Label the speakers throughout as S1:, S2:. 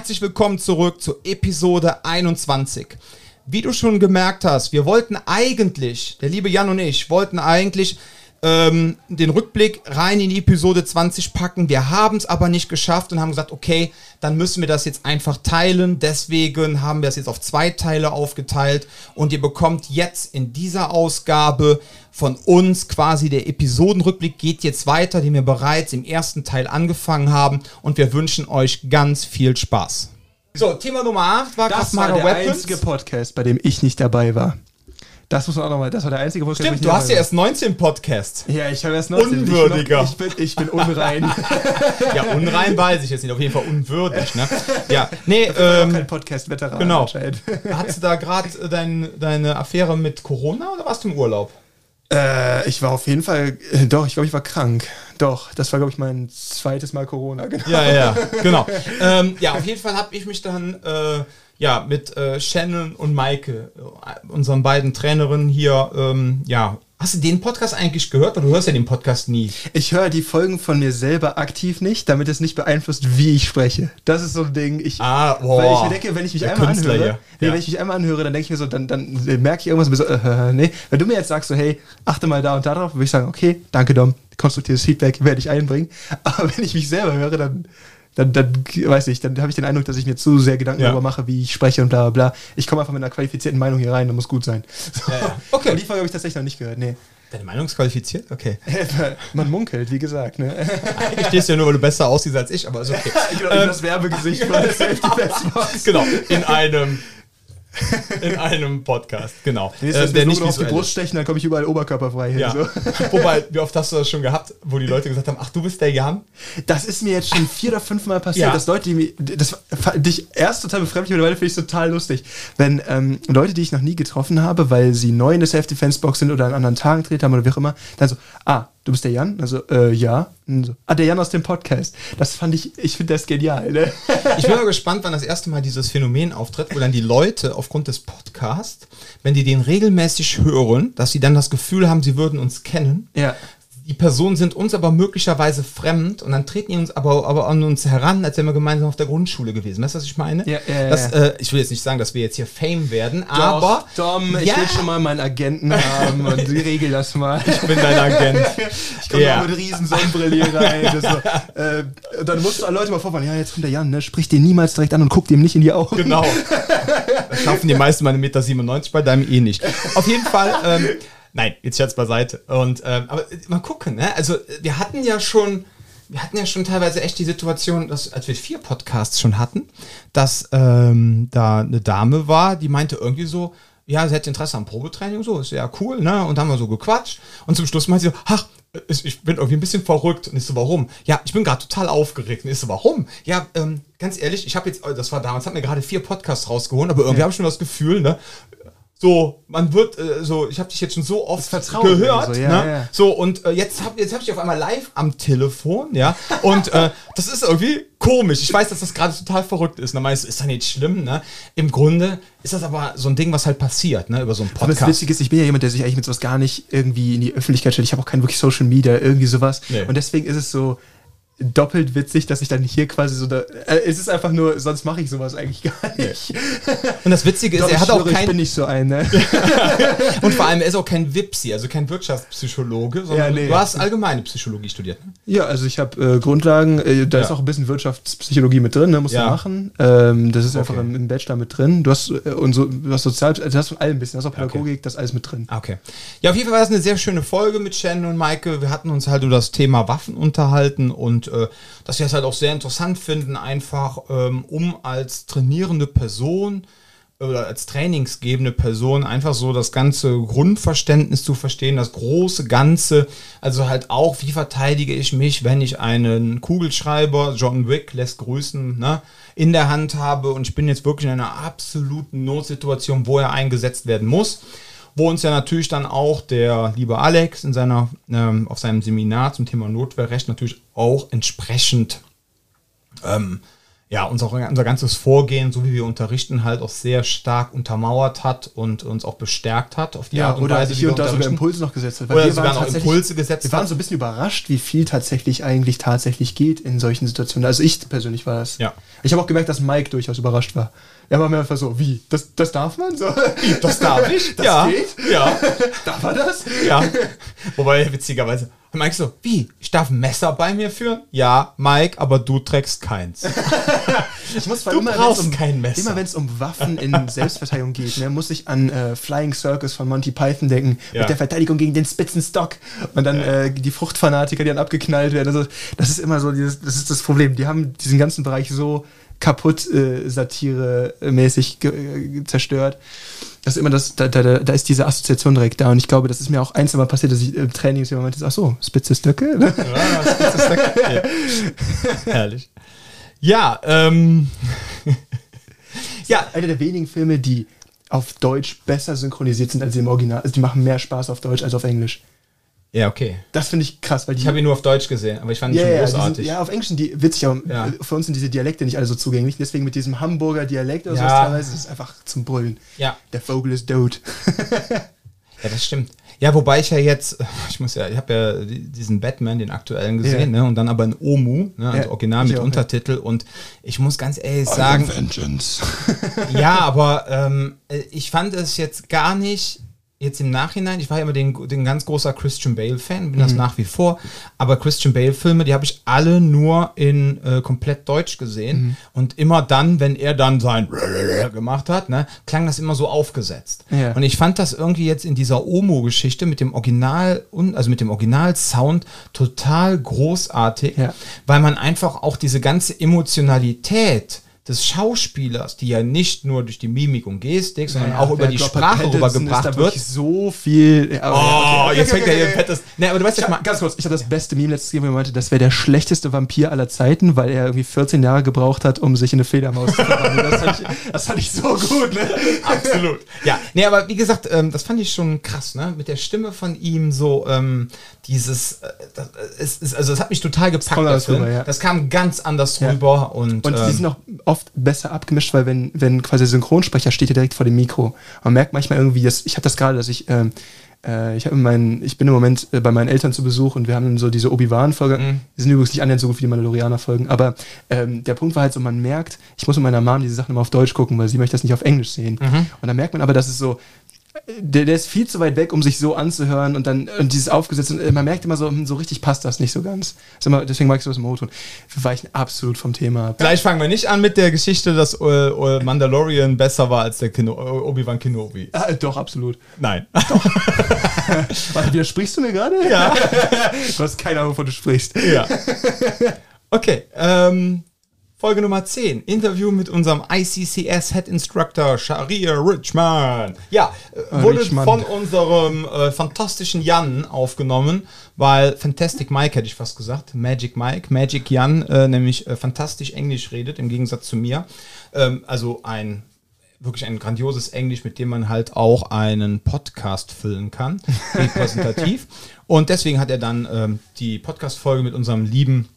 S1: herzlich willkommen zurück zu Episode 21. Wie du schon gemerkt hast, wir wollten eigentlich, der liebe Jan und ich, wollten eigentlich ähm, den Rückblick rein in die Episode 20 packen. Wir haben es aber nicht geschafft und haben gesagt, okay, dann müssen wir das jetzt einfach teilen. Deswegen haben wir es jetzt auf zwei Teile aufgeteilt und ihr bekommt jetzt in dieser Ausgabe von uns quasi der Episodenrückblick geht jetzt weiter, den wir bereits im ersten Teil angefangen haben und wir wünschen euch ganz viel Spaß. So, Thema Nummer 8 war
S2: Das war der einzige Podcast, bei dem ich nicht dabei war. Das muss man auch nochmal, das war der einzige Podcast.
S1: Stimmt, du hast ja erst 19 Podcasts.
S2: Ja, ich habe erst 19.
S1: Unwürdiger.
S2: Ich bin, ich bin, unrein.
S1: ja, unrein weiß ich jetzt nicht, auf jeden Fall unwürdig, ne? Ja, nee,
S2: Ich
S1: ähm,
S2: kein Podcast-Veteran.
S1: genau. Hattest du da gerade dein, deine Affäre mit Corona oder warst du im Urlaub?
S2: Äh, ich war auf jeden Fall, äh, doch, ich glaube, ich war krank. Doch, das war, glaube ich, mein zweites Mal Corona. Genau.
S1: Ja, ja, ja, genau. ähm, ja, auf jeden Fall habe ich mich dann äh, ja, mit äh, Shannon und Maike, äh, unseren beiden Trainerinnen hier, ähm, ja, hast du den Podcast eigentlich gehört? Weil du hörst ja den Podcast nie.
S2: Ich höre die Folgen von mir selber aktiv nicht, damit es nicht beeinflusst, wie ich spreche. Das ist so ein Ding. Ich,
S1: Ah, boah.
S2: Weil ich mir denke, wenn ich mich
S1: Der
S2: einmal
S1: Künstler
S2: anhöre, nee,
S1: Ja.
S2: wenn ich mich einmal anhöre, dann denke ich mir so, dann, dann äh, merke ich irgendwas und bin so, äh, äh, nee. Wenn du mir jetzt sagst, so, hey, achte mal da und da drauf, würde ich sagen, okay, danke Dom, konstruktives Feedback werde ich einbringen. Aber wenn ich mich selber höre, dann, dann, dann weiß ich, dann habe ich den Eindruck, dass ich mir zu sehr Gedanken
S1: Ja.
S2: darüber mache, wie ich spreche und bla bla bla. Ich komme einfach mit einer qualifizierten Meinung hier rein, das muss gut sein. So.
S1: Ja, ja. Okay.
S2: Und die Folge habe ich tatsächlich noch nicht gehört, nee.
S1: Deine Meinung ist qualifiziert? Okay.
S2: Man munkelt, wie gesagt, ne?
S1: Eigentlich stehst ja nur, weil du besser aussiehst als ich, aber ist okay.
S2: Genau, das Werbegesicht Safety Fest
S1: genau, in einem in einem Podcast, genau.
S2: Nee,
S1: Äh,
S2: das
S1: der
S2: mir
S1: nicht
S2: so auf die Brust stechen, dann komme ich überall oberkörperfrei hin.
S1: Ja.
S2: So.
S1: Wobei, wie oft hast du das schon gehabt, wo die Leute gesagt haben, ach, du bist der Jan?
S2: Das ist mir jetzt schon vier oder fünf Mal passiert,
S1: Ja.
S2: dass Leute, die mir, das fand ich erst total befremdlich, mittlerweile finde ich es total lustig. Wenn ähm, Leute, die ich noch nie getroffen habe, weil sie neu in der Self-Defense-Box sind oder an anderen Tagen gedreht haben oder wie auch immer, dann so, ah, du bist der Jan? Also, äh, ja. So, ah, der Jan aus dem Podcast. Das fand ich, ich finde das genial, ne?
S1: Ich bin mal gespannt, wann das erste Mal dieses Phänomen auftritt, wo dann die Leute aufgrund des Podcasts, wenn die den regelmäßig hören, dass sie dann das Gefühl haben, sie würden uns kennen.
S2: Ja.
S1: Die Personen sind uns aber möglicherweise fremd und dann treten die uns aber, aber an uns heran, als wären wir gemeinsam auf der Grundschule gewesen. Weißt du, was ich meine?
S2: Ja, ja, ja,
S1: das. Äh, ich will jetzt nicht sagen, dass wir jetzt hier Fame werden, aber
S2: Doch, Dom, ich
S1: Ja.
S2: will schon mal meinen Agenten haben und regel das mal.
S1: ich bin dein Agent.
S2: Ich komme
S1: Ja.
S2: mit riesen Sonnenbrille hier rein. So, äh, dann musst du alle Leute mal vorfahren, ja, jetzt kommt der Jan, ne? sprich den niemals direkt an und guck dem nicht in die Augen.
S1: Genau. Das schaffen die meisten meine Meter 97 bei deinem eh nicht. Auf jeden Fall, ähm, nein, jetzt Scherz beiseite. Und, ähm, aber äh, mal gucken, ne? Also, äh, wir hatten ja schon, wir hatten ja schon teilweise echt die Situation, dass, als wir vier Podcasts schon hatten, dass ähm, da eine Dame war, die meinte irgendwie so, ja, sie hätte Interesse am Probetraining, so, ist ja cool, ne? Und da haben wir so gequatscht. Und zum Schluss meinte sie so, ach, ich ich bin irgendwie ein bisschen verrückt. Und ich so, warum? Ja, ich bin gerade total aufgeregt. Und ich so, warum? Ja, ähm, ganz ehrlich, ich habe jetzt, äh, das war damals, hat mir gerade vier Podcasts rausgeholt, aber irgendwie habe ich schon das Gefühl, ne? So, man wird, äh, so, ich habe dich jetzt schon so oft
S2: Vertrauen
S1: gehört,
S2: so, ja,
S1: ne?
S2: ja.
S1: So, und äh, jetzt habe jetzt hab ich dich auf einmal live am Telefon, ja? Und äh, das ist irgendwie komisch. Ich weiß, dass das gerade total verrückt ist. Ne? Meinst ist das nicht schlimm, ne? Im Grunde ist das aber so ein Ding, was halt passiert, ne? Über so einen
S2: Aber das
S1: Podcast.
S2: Witzige ist, ich bin ja jemand, der sich eigentlich mit sowas gar nicht irgendwie in die Öffentlichkeit stellt. Ich habe auch kein wirklich Social Media, irgendwie sowas.
S1: Nee.
S2: Und deswegen ist es so doppelt witzig, dass ich dann hier quasi so da. Äh, es ist einfach nur, sonst mache ich sowas eigentlich gar nicht.
S1: Und das Witzige ist,
S2: Doch,
S1: er hat auch
S2: schwöre, ich bin
S1: kein,
S2: nicht so ein, ne?
S1: und vor allem, er ist auch kein Wipsi, also kein Wirtschaftspsychologe, sondern
S2: Ja, nee.
S1: du hast allgemeine Psychologie studiert. Ne?
S2: Ja, also ich habe äh, Grundlagen, äh, da
S1: Ja.
S2: ist auch ein bisschen Wirtschaftspsychologie mit drin, ne, musst
S1: Ja.
S2: du machen. Ähm, das ist einfach
S1: Okay.
S2: im, im Bachelor mit drin. Du hast äh, und so, du hast Sozial, also du hast von allem ein bisschen, du hast auch Pädagogik, das ist alles mit drin.
S1: Okay. Ja, auf jeden Fall war das eine sehr schöne Folge mit Shannon und Maike. Wir hatten uns halt über das Thema Waffen unterhalten und äh, dass wir es halt auch sehr interessant finden, einfach ähm, um als trainierende Person oder als trainingsgebende Person einfach so das ganze Grundverständnis zu verstehen, das große Ganze. Also halt auch, wie verteidige ich mich, wenn ich einen Kugelschreiber, John Wick lässt grüßen, ne, in der Hand habe und ich bin jetzt wirklich in einer absoluten Notsituation, wo er eingesetzt werden muss wo uns ja natürlich dann auch der liebe Alex in seiner, ähm, auf seinem Seminar zum Thema Notwehrrecht natürlich auch entsprechend ähm, ja, unser, unser ganzes Vorgehen, so wie wir unterrichten, halt auch sehr stark untermauert hat und uns auch bestärkt hat auf die
S2: Ja,
S1: Art und
S2: oder
S1: Weise,
S2: hier
S1: wie
S2: und da sogar. Impulse noch gesetzt hat.
S1: Oder
S2: wir
S1: sogar
S2: waren
S1: noch Impulse gesetzt
S2: Wir waren so ein bisschen überrascht, wie viel tatsächlich eigentlich tatsächlich geht in solchen Situationen. Also ich persönlich war das.
S1: Ja.
S2: Ich habe auch gemerkt, dass Mike durchaus überrascht war. Er war mir einfach so, wie? Das, das darf man so?
S1: Das darf ich?
S2: Das
S1: ja.
S2: geht?
S1: Ja.
S2: Darf er das?
S1: Ja. Wobei, witzigerweise, Mike so, wie? Ich darf ein Messer bei mir führen? Ja, Mike, aber du trägst keins.
S2: Ich muss
S1: Du
S2: immer,
S1: brauchst
S2: wenn's um,
S1: kein Messer.
S2: Immer wenn es um Waffen in Selbstverteidigung geht, ne, muss ich an äh, Flying Circus von Monty Python denken,
S1: Ja.
S2: mit der Verteidigung gegen den Spitzenstock und dann äh, die Fruchtfanatiker, die dann abgeknallt werden. Also, das ist immer so, dieses, das ist das Problem. Die haben diesen ganzen Bereich so kaputt äh, Satire-mäßig äh, zerstört. Das ist immer das, da, da, da ist diese Assoziation direkt da und ich glaube, das ist mir auch ein, zwei Mal passiert, dass ich im Training jemand meinte, ach so, spitze Stöcke? Ne?
S1: Ja, ist der- ja. Herrlich. Ja, ähm. ja,
S2: einer der wenigen Filme, die auf Deutsch besser synchronisiert sind als im Original. Also die machen mehr Spaß auf Deutsch als auf Englisch.
S1: Ja, okay.
S2: Das finde ich krass, weil die.
S1: Ich habe ihn nur auf Deutsch gesehen, aber ich fand ihn
S2: ja,
S1: schon großartig.
S2: sind, ja, auf Englisch sind die witzig, aber
S1: Ja.
S2: für uns sind diese Dialekte nicht alle so zugänglich. Deswegen mit diesem Hamburger Dialekt oder
S1: Ja.
S2: sowas teilweise ist es einfach zum Brüllen.
S1: ja.
S2: Der Vogel ist tot.
S1: Ja, das stimmt. Ja, wobei ich ja jetzt, ich muss ja, ich habe ja die- diesen Batman, den aktuellen gesehen,
S2: Ja.
S1: ne? Und dann aber in Omu, ne? Also
S2: Ja,
S1: original mit
S2: auch, ja.
S1: Untertitel. Und ich muss ganz ehrlich sagen,
S2: Vengeance.
S1: ja, aber ähm, äh, ich fand es jetzt gar nicht. Jetzt im Nachhinein, ich war ja immer den, den ganz großer Christian Bale-Fan, bin
S2: Mhm.
S1: das nach wie vor, aber Christian Bale-Filme, die habe ich alle nur in äh, komplett Deutsch gesehen.
S2: Mhm.
S1: Und immer dann, wenn er dann sein gemacht hat, ne, klang das immer so aufgesetzt.
S2: Ja.
S1: Und ich fand das irgendwie jetzt in dieser Omo-Geschichte mit dem Original, also mit dem Original-Sound total großartig,
S2: Ja.
S1: weil man einfach auch diese ganze Emotionalität des Schauspielers, die ja nicht nur durch die Mimik und Gestik, sondern auch über die Sprache rübergebracht wird.
S2: so viel. Ja,
S1: Oh,
S2: okay.
S1: jetzt
S2: Okay,
S1: fängt er
S2: okay,
S1: hier
S2: okay.
S1: fettes. Ne, aber du weißt ja
S2: hab, ganz kurz, ich habe das beste Meme letztes Mal, wo er meinte, das wäre der schlechteste Vampir aller Zeiten, weil er irgendwie 14 Jahre gebraucht hat, um sich in eine Fledermaus zu verwandeln. Das fand ich, das fand ich so gut, ne?
S1: Absolut. Ja, nee, aber wie gesagt, ähm, das fand ich schon krass, ne? Mit der Stimme von ihm so, ähm, dieses, äh, das, äh, es, ist, also es hat mich total gepackt,
S2: anders
S1: Film.
S2: rüber, ja.
S1: Das kam ganz anders rüber und,
S2: Und
S1: ähm,
S2: sind auch oft besser abgemischt, weil wenn, wenn quasi der Synchronsprecher steht ja direkt vor dem Mikro. Man merkt manchmal irgendwie, dass, ich habe das gerade, dass ich, ähm, äh, ich, meinen, ich bin im Moment äh, bei meinen Eltern zu Besuch und wir haben dann so diese Obi-Wan-Folge.
S1: Mhm.
S2: Die sind übrigens nicht annähernd so gut wie die Mandalorianer-Folgen, aber ähm, der Punkt war halt so, man merkt, ich muss mit meiner Mom diese Sachen immer auf Deutsch gucken, weil sie möchte das nicht auf Englisch sehen.
S1: Mhm.
S2: Und dann merkt man aber, dass es so, der, der ist viel zu weit weg, um sich so anzuhören und dann und dieses aufgesetzt und äh, man merkt immer so, hm, so richtig passt das nicht so ganz. Deswegen mag ich so das im O-Ton. Wir weichen absolut vom Thema ab.
S1: Gleich fangen wir nicht an mit der Geschichte, dass äh, äh, Mandalorian besser war als der Obi-Wan Kenobi.
S2: Ah, doch, absolut.
S1: Nein.
S2: Warte, widersprichst du mir gerade?
S1: Ja.
S2: Du hast keine Ahnung, wovon du sprichst.
S1: ja. Okay, ähm, Folge Nummer 10. Interview mit unserem ICCS Head Instructor Sharia Richman. Ja, äh, wurde
S2: Richman.
S1: von unserem äh, fantastischen Jan aufgenommen, weil Fantastic Mike hätte ich fast gesagt, Magic Mike, Magic Jan, äh, nämlich äh, fantastisch Englisch redet, im Gegensatz zu mir. Ähm, also ein wirklich ein grandioses Englisch, mit dem man halt auch einen Podcast füllen kann, repräsentativ. Und deswegen hat er dann ähm, die Podcast-Folge mit unserem lieben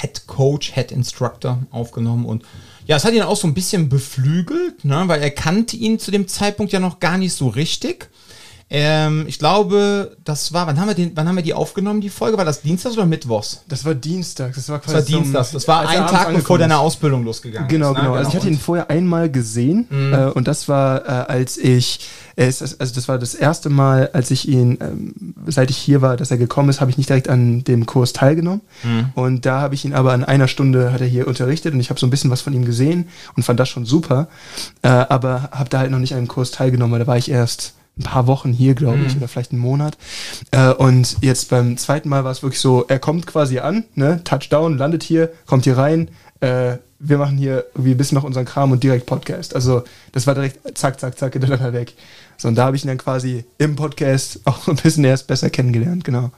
S1: Head Coach, Head Instructor aufgenommen und ja, es hat ihn auch so ein bisschen beflügelt, ne, weil er kannte ihn zu dem Zeitpunkt ja noch gar nicht so richtig. Ähm, ich glaube, das war, wann haben wir den, wann haben wir die aufgenommen, die Folge? War das Dienstags oder Mittwochs?
S2: Das war Dienstag. Das war
S1: Das war
S2: quasi
S1: Dienstags. Das war ein Tag, bevor deine. Ausbildung losgegangen
S2: Genau,
S1: ist. ne?
S2: genau. Also ich hatte ihn vorher einmal gesehen äh, und das war, äh, als ich, ist, also das war das erste Mal, als ich ihn, ähm, seit ich hier war, dass er gekommen ist, habe ich nicht direkt an dem Kurs teilgenommen. Und da habe ich ihn aber in einer Stunde hat er hier unterrichtet und ich habe so ein bisschen was von ihm gesehen und fand das schon super. Äh, aber habe da halt noch nicht an dem Kurs teilgenommen, weil da war ich erst ein paar Wochen hier, glaube ich, oder vielleicht einen Monat. Äh, und jetzt beim zweiten Mal war es wirklich so, er kommt quasi an, ne, Touchdown, landet hier, kommt hier rein, äh, wir machen hier irgendwie ein bisschen noch unseren Kram und direkt Podcast. Also das war direkt zack, zack, zack, hintereinander weg. So, und da habe ich ihn dann quasi im Podcast auch ein bisschen erst besser kennengelernt, genau.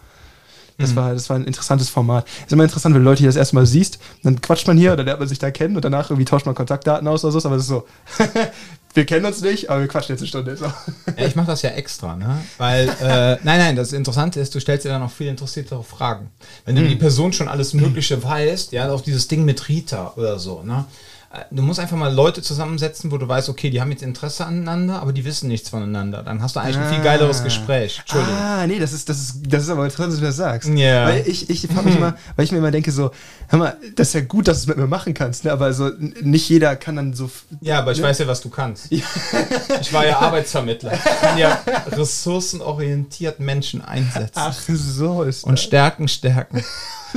S2: Das, war, das war ein interessantes Format. Ist immer interessant, wenn du Leute hier das erste Mal siehst, dann quatscht man hier, oder lernt man sich da kennen und danach irgendwie tauscht man Kontaktdaten aus oder so, aber das ist so, wir kennen uns nicht, aber wir quatschen jetzt eine Stunde. So.
S1: Ja, ich mache das ja extra, ne? Weil, äh, nein, nein, das Interessante ist, du stellst dir dann auch viel interessiertere Fragen. Wenn du die Person schon alles Mögliche weißt, ja, auch dieses Ding mit Rita oder so, ne? Du musst einfach mal Leute zusammensetzen, wo du weißt, okay, die haben jetzt Interesse aneinander, aber die wissen nichts voneinander. Dann hast du eigentlich ein viel geileres Gespräch. Entschuldigung.
S2: Ah, nee, das ist, das ist, das ist aber interessant, dass du das sagst.
S1: Ja.
S2: Weil ich, ich frage mich immer, weil ich mir immer denke, so, hör mal, das ist ja gut, dass du es mit mir machen kannst, ne? aber so, nicht jeder kann dann so.
S1: Ja, aber ich weiß ja, was du kannst. Ich war ja Arbeitsvermittler. Ich kann ja ressourcenorientiert Menschen einsetzen.
S2: Ach, so ist
S1: Und Stärken, Stärken.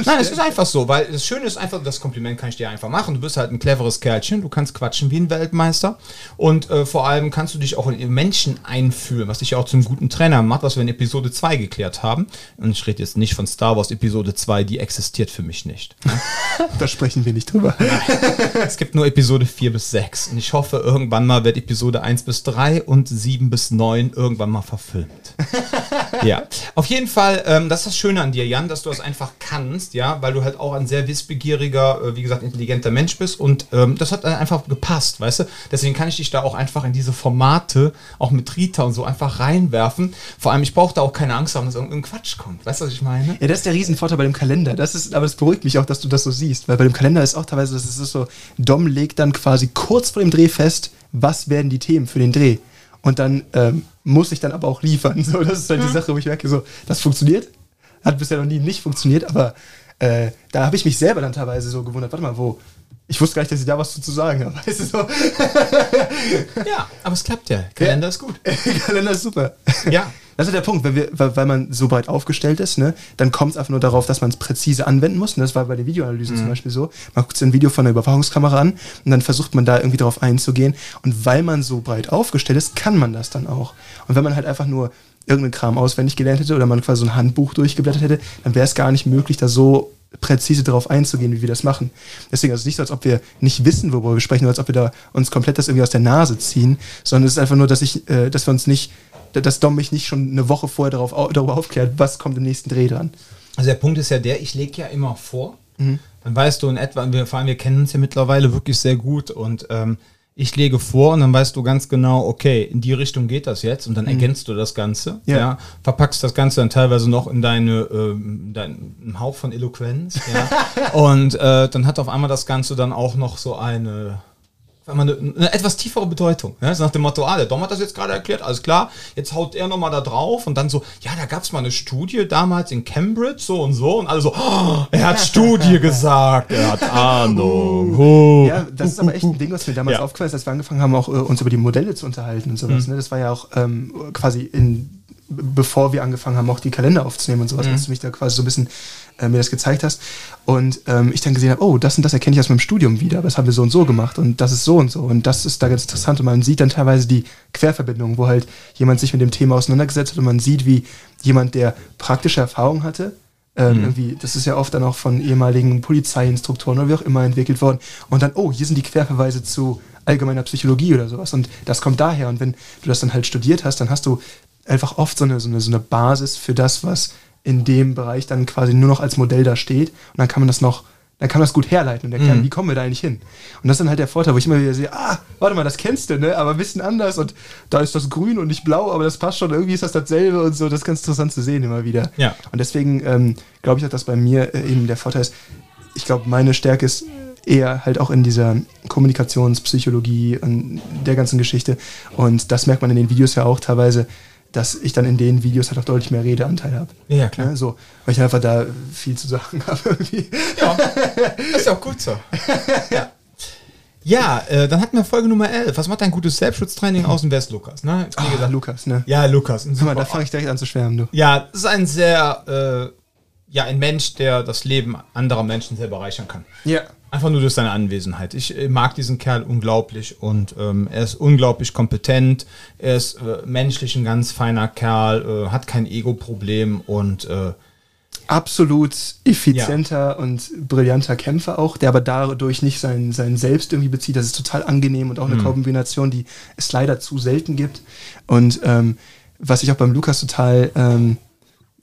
S1: Nein, es ist einfach so, weil das Schöne ist einfach, das Kompliment kann ich dir einfach machen. Du bist halt ein cleveres Kerlchen, du kannst quatschen wie ein Weltmeister und äh, vor allem kannst du dich auch in Menschen einfühlen, was dich ja auch zum guten Trainer macht, was wir in Episode 2 geklärt haben. Und ich rede jetzt nicht von Star Wars Episode 2, die existiert für mich nicht.
S2: Da sprechen wir nicht drüber.
S1: Es gibt nur Episode 4 bis 6 und ich hoffe, irgendwann mal wird Episode 1 bis 3 und 7 bis 9 irgendwann mal verfilmt. ja, auf jeden Fall, ähm, das ist das Schöne an dir, Jan, dass du das einfach kannst, ja, weil du halt auch ein sehr wissbegieriger, äh, wie gesagt, intelligenter Mensch bist und ähm, das hat dann einfach gepasst, weißt du? Deswegen kann ich dich da auch einfach in diese Formate, auch mit Rita und so, einfach reinwerfen. Vor allem, ich brauche da auch keine Angst haben, dass irgendein Quatsch kommt. Weißt du, was ich meine?
S2: Ja, das ist der Riesenvorteil bei dem Kalender. Das ist, aber das beruhigt mich auch, dass du das so siehst. Weil bei dem Kalender ist auch teilweise, das ist so, Dom legt dann quasi kurz vor dem Dreh fest, was werden die Themen für den Dreh. Und dann ähm, muss ich dann aber auch liefern. So, das ist halt die Sache, wo ich merke, so, das funktioniert. Hat bisher noch nie nicht funktioniert, aber äh, da habe ich mich selber dann teilweise so gewundert, warte mal, wo? Ich wusste gar nicht, dass ich da was zu sagen habe. Weißt du, so,
S1: Ja, aber es klappt ja. Kalender ist gut.
S2: Kalender ist super.
S1: Ja.
S2: Das ist der Punkt, wenn wir, weil, man so breit aufgestellt ist, ne, dann kommt es einfach nur darauf, dass man es präzise anwenden muss. Und das war bei der Videoanalyse zum Beispiel so. Man guckt sich ein Video von einer Überwachungskamera an und dann versucht man da irgendwie darauf einzugehen. Und weil man so breit aufgestellt ist, kann man das dann auch. Und wenn man halt einfach nur irgendeinen Kram auswendig gelernt hätte oder man quasi so ein Handbuch durchgeblättert hätte, dann wäre es gar nicht möglich, da so präzise darauf einzugehen, wie wir das machen. Deswegen ist es nicht so, als ob wir nicht wissen, worüber wir sprechen, oder als ob wir da uns komplett das irgendwie aus der Nase ziehen, sondern es ist einfach nur, dass ich, äh, dass wir uns nicht, dass Dom mich nicht schon eine Woche vorher darauf, au- darüber aufklärt, was kommt im nächsten Dreh dran.
S1: Also der Punkt ist ja der, ich lege ja immer vor.
S2: Mhm.
S1: Dann weißt du in etwa, wir, vor allem wir kennen uns ja mittlerweile wirklich sehr gut und ähm, ich lege vor und dann weißt du ganz genau, okay, in die Richtung geht das jetzt und dann ergänzt du das Ganze.
S2: Mhm. Ja.
S1: Ja. verpackst das Ganze dann teilweise noch in deine ähm, deinen Hauch von Eloquenz. Ja. und äh, dann hat auf einmal das Ganze dann auch noch so eine auf einmal eine, eine etwas tiefere Bedeutung. Ja? So nach dem Motto, ah, der Dom hat das jetzt gerade erklärt, alles klar, jetzt haut er nochmal da drauf und dann so, ja, da gab es mal eine Studie damals in Cambridge, so und so, und alle so, oh, er hat Studie gesagt, er hat Ahnung. Oh.
S2: Ja, das ist aber echt ein Ding, was mir damals
S1: Ja.
S2: aufgefallen ist, als wir angefangen haben, auch äh, uns über die Modelle zu unterhalten und sowas. Ne? Das war ja auch ähm, quasi in, bevor wir angefangen haben, auch die Kalender aufzunehmen und sowas, als du mich da quasi so ein bisschen äh, mir das gezeigt hast. Und ähm, ich dann gesehen habe, oh, das und das erkenne ich aus meinem Studium wieder, aber das haben wir so und so gemacht und das ist so und so. Und das ist da ganz interessant und man sieht dann teilweise die Querverbindung, wo halt jemand sich mit dem Thema auseinandergesetzt hat und man sieht, wie jemand, der praktische Erfahrung hatte, ähm, irgendwie, das ist ja oft dann auch von ehemaligen Polizeiinstruktoren oder wie auch immer entwickelt worden. Und dann, oh, hier sind die Querverweise zu allgemeiner Psychologie oder sowas. Und das kommt daher. Und wenn du das dann halt studiert hast, dann hast du einfach oft so eine, so eine, so eine Basis für das, was in dem Bereich dann quasi nur noch als Modell da steht. Und dann kann man das noch, dann kann man das gut herleiten und erklären, wie kommen wir da eigentlich hin. Und das ist dann halt der Vorteil, wo ich immer wieder sehe, ah, warte mal, das kennst du, ne? Aber ein bisschen anders und da ist das grün und nicht blau, aber das passt schon, irgendwie ist das dasselbe und so. Das ist ganz interessant zu sehen immer wieder.
S1: Ja.
S2: Und deswegen ähm, glaube ich dass bei mir äh, eben der Vorteil ist, ich glaube, meine Stärke ist eher halt auch in dieser Kommunikationspsychologie und der ganzen Geschichte. Und das merkt man in den Videos ja auch teilweise, dass ich dann in den Videos halt auch deutlich mehr Redeanteil habe.
S1: Ja, klar.
S2: Ne, so, weil ich einfach da viel zu sagen habe irgendwie.
S1: Ja, ist ja auch gut so. Ja, ja äh, dann hatten wir Folge Nummer 11. Was macht ein gutes Selbstschutztraining aus und wer ist Lukas? Ne? Wie
S2: Ah,
S1: gesagt,
S2: Lukas, ne?
S1: Ja, Lukas.
S2: mal, da fange ich direkt an zu schwärmen, du.
S1: Ja, das ist ein sehr, äh, ja, ein Mensch, der das Leben anderer Menschen sehr bereichern kann.
S2: Ja.
S1: Einfach nur durch seine Anwesenheit. Ich äh, mag diesen Kerl unglaublich und ähm, er ist unglaublich kompetent. Er ist äh, menschlich ein ganz feiner Kerl, äh, hat kein Ego-Problem und äh,
S2: absolut effizienter und brillanter Kämpfer auch, der aber dadurch nicht sein, sein Selbst irgendwie bezieht. Das ist total angenehm und auch eine Kombination, die es leider zu selten gibt. Und ähm, was ich auch beim Lukas total, ähm,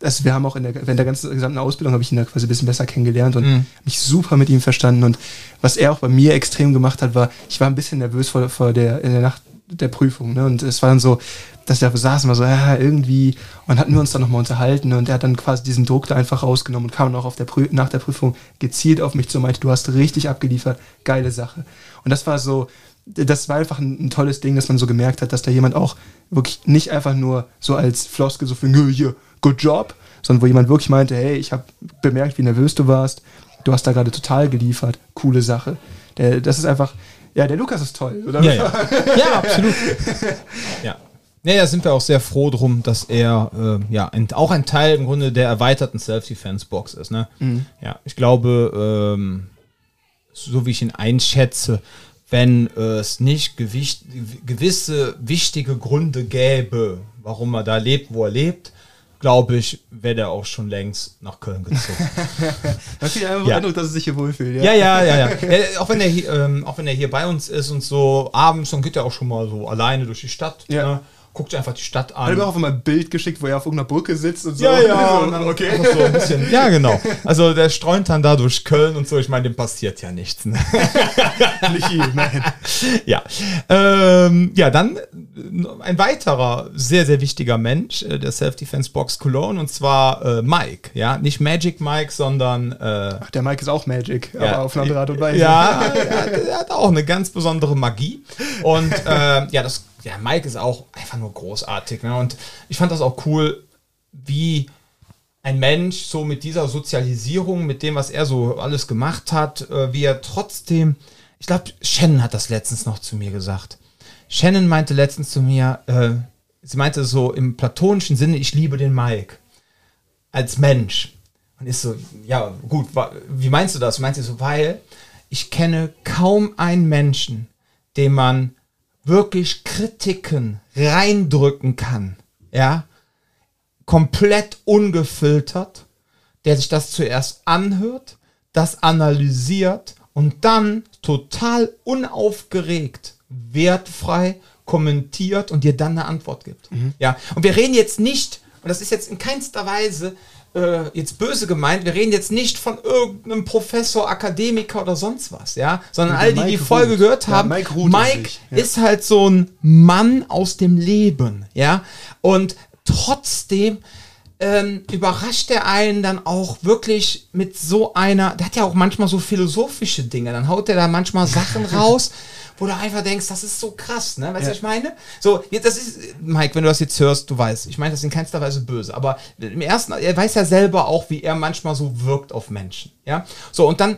S2: also wir haben auch in der, in der ganzen gesamten Ausbildung habe ich ihn da quasi ein bisschen besser kennengelernt und mich super mit ihm verstanden. Und was er auch bei mir extrem gemacht hat, war, ich war ein bisschen nervös vor, vor der, in der Nacht der Prüfung. Ne? Und es war dann so, dass wir saßen wir so, ja, irgendwie, und hatten wir uns dann nochmal unterhalten und er hat dann quasi diesen Druck da einfach rausgenommen und kam dann auch auf der Prü nach der Prüfung gezielt auf mich zu und meinte, du hast richtig abgeliefert, geile Sache. Und das war so, das war einfach ein, ein, tolles Ding, dass man so gemerkt hat, dass da jemand auch wirklich nicht einfach nur so als Floskel so für, hier, good job, sondern wo jemand wirklich meinte, hey, ich habe bemerkt, wie nervös du warst, du hast da gerade total geliefert, coole Sache. Der, das ist einfach, ja, der Lukas ist toll, oder?
S1: Ja, ja. ja absolut. ja. Naja, sind wir auch sehr froh drum, dass er äh, ja ein, auch ein Teil im Grunde der erweiterten Self-Defense-Box ist. Ne? Mhm. Ja, ich glaube, ähm, so wie ich ihn einschätze, wenn äh, es nicht gewicht, gewisse wichtige Gründe gäbe, warum er da lebt, wo er lebt, glaube ich, wäre der auch schon längst nach Köln gezogen.
S2: da kriege einfach ja. Eindruck, dass er sich hier wohlfühlt.
S1: Ja, ja, ja, ja. ja. ja auch, wenn er hier, ähm, auch wenn er hier bei uns ist und so abends, dann geht er auch schon mal so alleine durch die Stadt. Ja. Ne? Guckt einfach die Stadt an.
S2: Hat mir auch mal ein Bild geschickt, wo er auf irgendeiner Brücke sitzt und so.
S1: Ja, ja. und dann, okay. So ein bisschen, ja, genau. Also der streunt dann da durch Köln und so. Ich meine, dem passiert ja nichts. Ne? Nicht ihm, nein. Ja. Ähm, ja, dann ein weiterer sehr, sehr wichtiger Mensch äh, der Self-Defense-Box Cologne und zwar äh, Mike. Ja, nicht Magic Mike, sondern. Äh,
S2: Ach, der Mike ist auch Magic, ja, aber auf eine andere Art und Weise.
S1: Ja, ja, der hat auch eine ganz besondere Magie. Und äh, ja, das ja, Mike ist auch einfach nur großartig. Ne? Und ich fand das auch cool, wie ein Mensch so mit dieser Sozialisierung, mit dem, was er so alles gemacht hat, äh, wie er trotzdem, ich glaube, Shannon hat das letztens noch zu mir gesagt. Shannon meinte letztens zu mir, äh, sie meinte so im platonischen Sinne, ich liebe den Mike als Mensch. Und ist so, ja, gut, wie meinst du das? Meinst du so, weil ich kenne kaum einen Menschen, dem man wirklich Kritiken reindrücken kann, ja, komplett ungefiltert, der sich das zuerst anhört, das analysiert und dann total unaufgeregt, wertfrei kommentiert und dir dann eine Antwort gibt. Mhm. Ja, und wir reden jetzt nicht, und das ist jetzt in keinster Weise äh, jetzt böse gemeint, wir reden jetzt nicht von irgendeinem Professor, Akademiker oder sonst was, ja, sondern all die, die Folge gehört haben. Ja, Mike, Mike ja. ist halt so ein Mann aus dem Leben, ja, und trotzdem ähm, überrascht er einen dann auch wirklich mit so einer, der hat ja auch manchmal so philosophische Dinge, dann haut er da manchmal Sachen raus wo du einfach denkst, das ist so krass, ne? Weißt du, ja. was ich meine? So, jetzt, das ist, Mike, wenn du das jetzt hörst, du weißt, ich meine das in keinster Weise böse, aber im ersten, er weiß ja selber auch, wie er manchmal so wirkt auf Menschen, ja? So, und dann,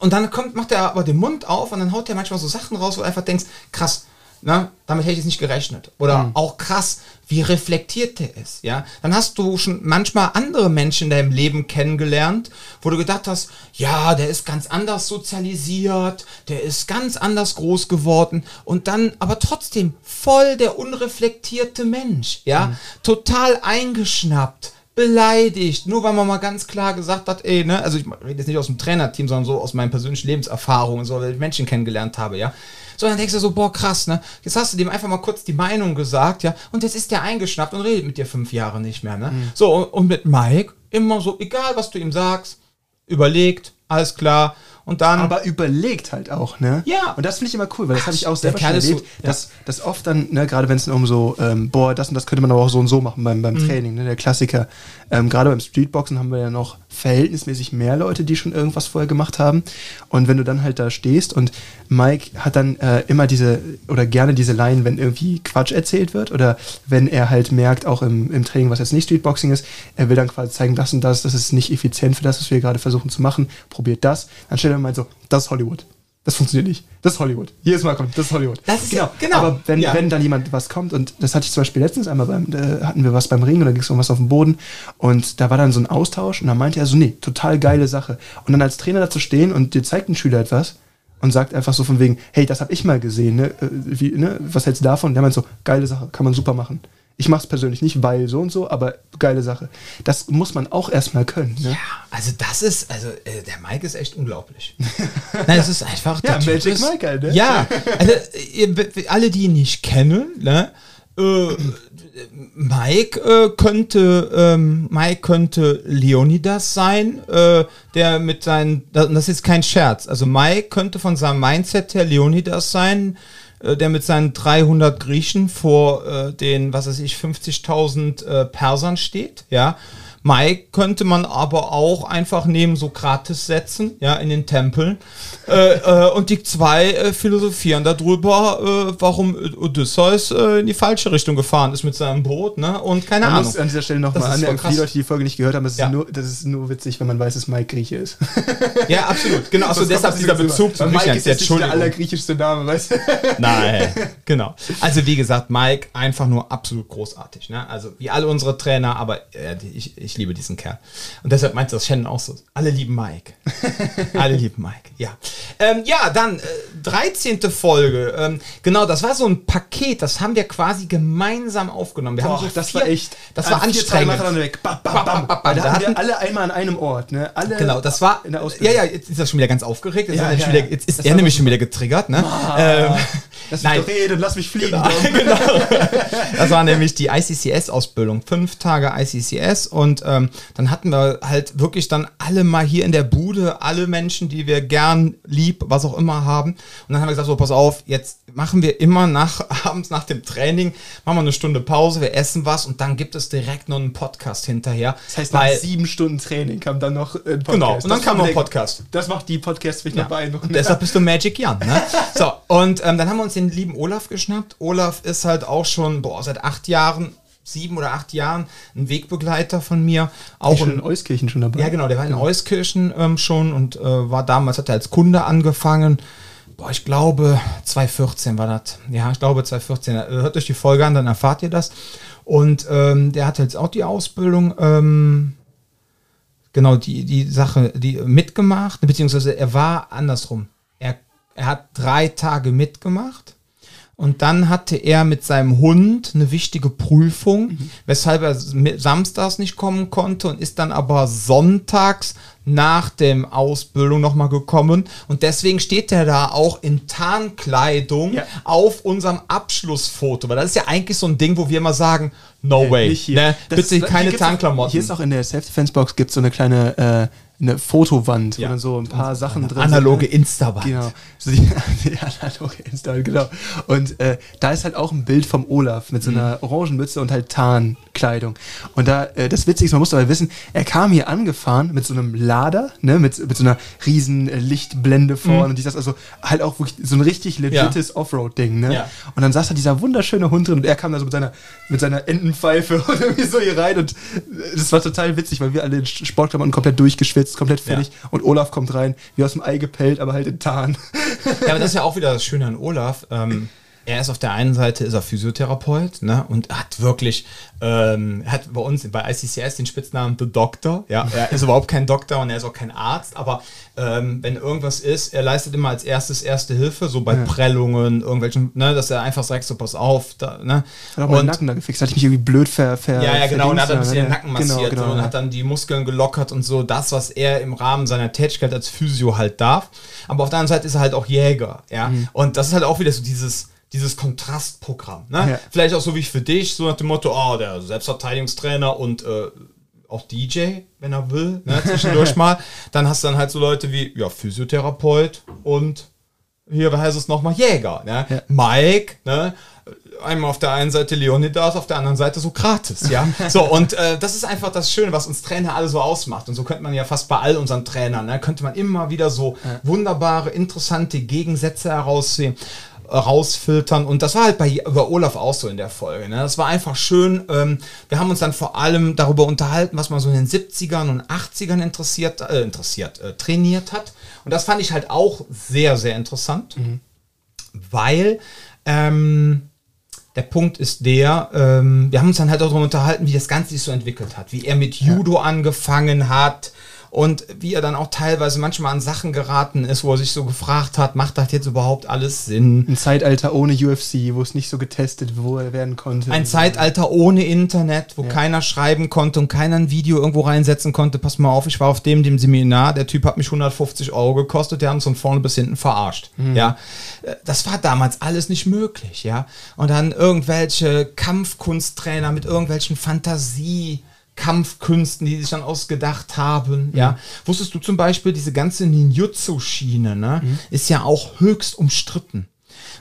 S1: und dann kommt, macht er aber den Mund auf und dann haut er manchmal so Sachen raus, wo du einfach denkst, krass, na, damit hätte ich jetzt nicht gerechnet. Oder mhm. auch krass, wie reflektiert der ist. Ja, dann hast du schon manchmal andere Menschen in deinem Leben kennengelernt, wo du gedacht hast, ja, der ist ganz anders sozialisiert, der ist ganz anders groß geworden und dann aber trotzdem voll der unreflektierte Mensch. Ja, mhm. total eingeschnappt beleidigt, nur weil man mal ganz klar gesagt hat, ey, ne, also ich rede jetzt nicht aus dem Trainerteam, sondern so aus meinen persönlichen Lebenserfahrungen, so, weil ich Menschen kennengelernt habe, ja. So, dann denkst du so, boah, krass, ne? Jetzt hast du dem einfach mal kurz die Meinung gesagt, ja, und jetzt ist der eingeschnappt und redet mit dir fünf Jahre nicht mehr, ne? Mhm. So, und, und mit Mike immer so, egal was du ihm sagst, überlegt, alles klar, und dann.
S2: Aber überlegt halt auch, ne?
S1: Ja.
S2: Und das finde ich immer cool, weil das habe ich auch selber schon erlebt, so, ja. dass, dass oft dann, ne, gerade wenn es um so, ähm, boah, das und das könnte man aber auch so und so machen beim, beim mhm. Training, ne, der Klassiker. Ähm, gerade beim Streetboxen haben wir ja noch verhältnismäßig mehr Leute, die schon irgendwas vorher gemacht haben. Und wenn du dann halt da stehst und Mike hat dann äh, immer diese, oder gerne diese Line, wenn irgendwie Quatsch erzählt wird oder wenn er halt merkt, auch im, im Training, was jetzt nicht Streetboxing ist, er will dann quasi zeigen, das und das, das ist nicht effizient für das, was wir gerade versuchen zu machen, probiert das. Dann stellt er mal so, das ist Hollywood. Das funktioniert nicht. Das ist Hollywood. Jedes Mal kommt, das ist Hollywood.
S1: Das ist genau. genau.
S2: Aber wenn, ja. wenn dann jemand was kommt, und das hatte ich zum Beispiel letztens einmal beim, äh, hatten wir was beim Ring und da ging es um was auf dem Boden und da war dann so ein Austausch und dann meinte er so, nee, total geile Sache. Und dann als Trainer dazu stehen und dir zeigt ein Schüler etwas und sagt einfach so von wegen, hey, das habe ich mal gesehen, ne? Äh, wie, ne? Was hältst du davon? Und der meint so, geile Sache, kann man super machen. Ich mache es persönlich nicht, weil so und so, aber geile Sache. Das muss man auch erstmal können. Ne?
S1: Ja, also das ist, also äh, der Mike ist echt unglaublich. Nein, es ist einfach.
S2: ja, Magic ist, Mike, halt, ne?
S1: Ja, also ihr, alle, die ihn nicht kennen, ne? Äh, Mike äh, könnte ähm, Mike könnte Leonidas sein, äh, der mit seinen, das ist kein Scherz. Also Mike könnte von seinem Mindset her Leonidas sein, der mit seinen 300 Griechen vor äh, den, was weiß ich, 50.000 äh, Persern steht, ja. Mike könnte man aber auch einfach neben Sokrates setzen, ja, in den Tempeln. Äh, äh, und die zwei äh, philosophieren darüber, äh, warum Odysseus äh, in die falsche Richtung gefahren ist mit seinem Boot, ne? Und keine
S2: Man
S1: Ahnung.
S2: muss an dieser Stelle nochmal
S1: ist
S2: anmerken, für die. Leute, die die Folge nicht gehört haben, das ist,
S1: Ja.
S2: nur, das ist nur witzig, wenn man weiß, dass Mike Grieche ist.
S1: Ja, absolut. Genau, also deshalb dieser Bezug zu
S2: Mike ist jetzt nicht der allergriechischste Name, weißt du?
S1: Nein, genau. Also wie gesagt, Mike einfach nur absolut großartig. Ne? Also wie alle unsere Trainer, aber äh, die- ich, ich liebe diesen Kerl. Und deshalb meinte das Shannon auch so. Alle lieben Mike. alle lieben Mike, ja. Ähm, ja, dann äh, 13. Folge. Ähm, genau, das war so ein Paket, das haben wir quasi gemeinsam aufgenommen. Wir
S2: Boah,
S1: haben so
S2: das
S1: vier-
S2: war echt.
S1: Das war anstrengend.
S2: weg. Bam, bam,
S1: Bam,
S2: bam.
S1: bam,
S2: Da
S1: da
S2: hatten wir alle einmal an einem Ort, ne? Alle
S1: Genau, das war.
S2: in der
S1: Ja,
S2: Ausbildung.
S1: ja, jetzt ist er schon wieder ganz aufgeregt. Jetzt,
S2: Ja,
S1: ist, er
S2: ja,
S1: wieder, jetzt ist er nämlich schon wieder getriggert, ne? ähm,
S2: Lass mich
S1: nein.
S2: doch reden, lass mich fliegen.
S1: genau. Das war nämlich die ICCS-Ausbildung. Fünf Tage ICCS. Und ähm, dann hatten wir halt wirklich dann alle mal hier in der Bude, alle Menschen, die wir gern lieb, was auch immer haben. Und dann haben wir gesagt, so, pass auf, jetzt machen wir immer nach, abends nach dem Training, machen wir eine Stunde Pause, wir essen was und dann gibt es direkt noch einen Podcast hinterher.
S2: Das heißt, nach sieben Stunden Training kam dann noch ein Podcast.
S1: Genau, und dann
S2: Das
S1: kam noch ein Podcast.
S2: Das macht die Podcasts vielleicht
S1: Ja.
S2: noch beeindruckend.
S1: Deshalb bist du Magic Jan. Ne? So, und ähm, dann haben wir uns den lieben Olaf geschnappt. Olaf ist halt auch schon, boah, seit acht Jahren, sieben oder acht Jahren, ein Wegbegleiter von mir. Auch
S2: schon
S1: ein,
S2: in Euskirchen schon dabei.
S1: ja, genau, der war in Euskirchen ähm, schon und äh, war damals, hat er als Kunde angefangen. Boah, ich glaube, 2014 war das. Ja, ich glaube 2014. Äh, Hört euch die Folge an, dann erfahrt ihr das. Und ähm, der hat jetzt auch die Ausbildung, ähm, genau, die, die Sache, die mitgemacht, beziehungsweise er war andersrum. Er, er hat drei Tage mitgemacht. Und dann hatte er mit seinem Hund eine wichtige Prüfung, weshalb er samstags nicht kommen konnte und ist dann aber sonntags nach dem Ausbildung nochmal gekommen. Und deswegen steht er da auch in Tarnkleidung
S2: Ja.
S1: auf unserem Abschlussfoto. Weil das ist ja eigentlich so ein Ding, wo wir immer sagen, no way.
S2: Nicht hier.
S1: Ne? Bitte
S2: hier
S1: keine
S2: auch-
S1: Tarnklamotten.
S2: Hier ist auch in der Self-Defense-Box gibt so eine kleine äh, eine Fotowand,
S1: Ja.
S2: wo dann so ein paar Sachen drin
S1: Analoge
S2: sind.
S1: Insta-Wand.
S2: Genau. So die, die analoge Insta, genau. Und äh, da ist halt auch ein Bild vom Olaf mit so
S1: Mhm.
S2: einer orangen Mütze und halt Tarnkleidung. Und da, äh, das Witzige ist, man muss dabei wissen, er kam hier angefahren mit so einem Lader, ne, mit, mit so einer riesen äh, Lichtblende vorne und dieses, also halt auch wirklich so ein richtig legites Offroad-Ding, ne?
S1: Mhm. Ja.
S2: Und dann saß da dieser wunderschöne Hund drin und er kam da so mit seiner, mit seiner Entenpfeife und irgendwie so hier rein und äh, das war total witzig, weil wir alle in Sportklamotten komplett durchgeschwitzt, komplett fertig und Olaf kommt rein, wie aus dem Ei gepellt, aber halt in Tarn.
S1: Ja, aber das ist ja auch wieder das Schöne an Olaf. Ähm, er ist auf der einen Seite ist er Physiotherapeut, ne, und hat wirklich, ähm, hat bei uns bei ICCS den Spitznamen The Doctor. Ja, er ist überhaupt kein Doktor und er ist auch kein Arzt, aber ähm, wenn irgendwas ist, er leistet immer als erstes Erste Hilfe, so bei Prellungen, irgendwelchen, ne, dass er einfach sagt, so pass auf, da, ne.
S2: Hat auch meinen Nacken da gefixt, hatte ich mich irgendwie blöd ver... ver
S1: Ja, ja, genau. Und hat dann ein bisschen den
S2: verdingst,
S1: Nacken
S2: ja, ne?
S1: massiert
S2: Genau,
S1: so, und
S2: genau,
S1: hat dann die Muskeln gelockert und so. Das, was er im Rahmen seiner Tätigkeit als Physio halt darf. Aber auf der anderen Seite ist er halt auch Jäger. Ja.
S2: Mhm.
S1: Und das ist halt auch wieder so dieses, dieses Kontrastprogramm. Ne?
S2: Ja.
S1: Vielleicht auch so wie für dich, so nach dem Motto, oh, der Selbstverteidigungstrainer und äh, auch DJ, wenn er will, ne, zwischendurch mal. Dann hast du dann halt so Leute wie, ja, Physiotherapeut und hier heißt es nochmal Jäger. Ne?
S2: Ja.
S1: Mike, ne? einmal auf der einen Seite Leonidas, auf der anderen Seite Sokrates, ja. So, und äh, das ist einfach das Schöne, was uns Trainer alle so ausmacht. Und so könnte man ja fast bei all unseren Trainern, ne, könnte man immer wieder so wunderbare, interessante Gegensätze heraussehen rausfiltern und das war halt bei, bei Olaf auch so in der Folge. Ne? Das war einfach schön. Ähm, wir haben uns dann vor allem darüber unterhalten, was man so in den 70ern und 80ern interessiert, äh, interessiert, äh, trainiert hat. Und das fand ich halt auch sehr, sehr interessant, weil ähm, der Punkt ist der, ähm, wir haben uns dann halt auch darüber unterhalten, wie das Ganze sich so entwickelt hat, wie er mit Judo angefangen hat und wie er dann auch teilweise manchmal an Sachen geraten ist, wo er sich so gefragt hat, macht das jetzt überhaupt alles Sinn?
S2: Ein Zeitalter ohne UFC, wo es nicht so getestet wo er werden konnte.
S1: Ein Zeitalter ohne Internet, wo
S2: Ja.
S1: keiner schreiben konnte und keiner ein Video irgendwo reinsetzen konnte. Pass mal auf, ich war auf dem, dem Seminar, der Typ hat mich 150 Euro gekostet, der hat uns von vorne bis hinten verarscht. Ja, Äh, das war damals alles nicht möglich, ja. Und dann irgendwelche Kampfkunsttrainer mit irgendwelchen Fantasie. Kampfkünsten, die sich dann ausgedacht haben, ja. Wusstest du zum Beispiel, diese ganze Ninjutsu-Schiene, ne, ist ja auch höchst umstritten.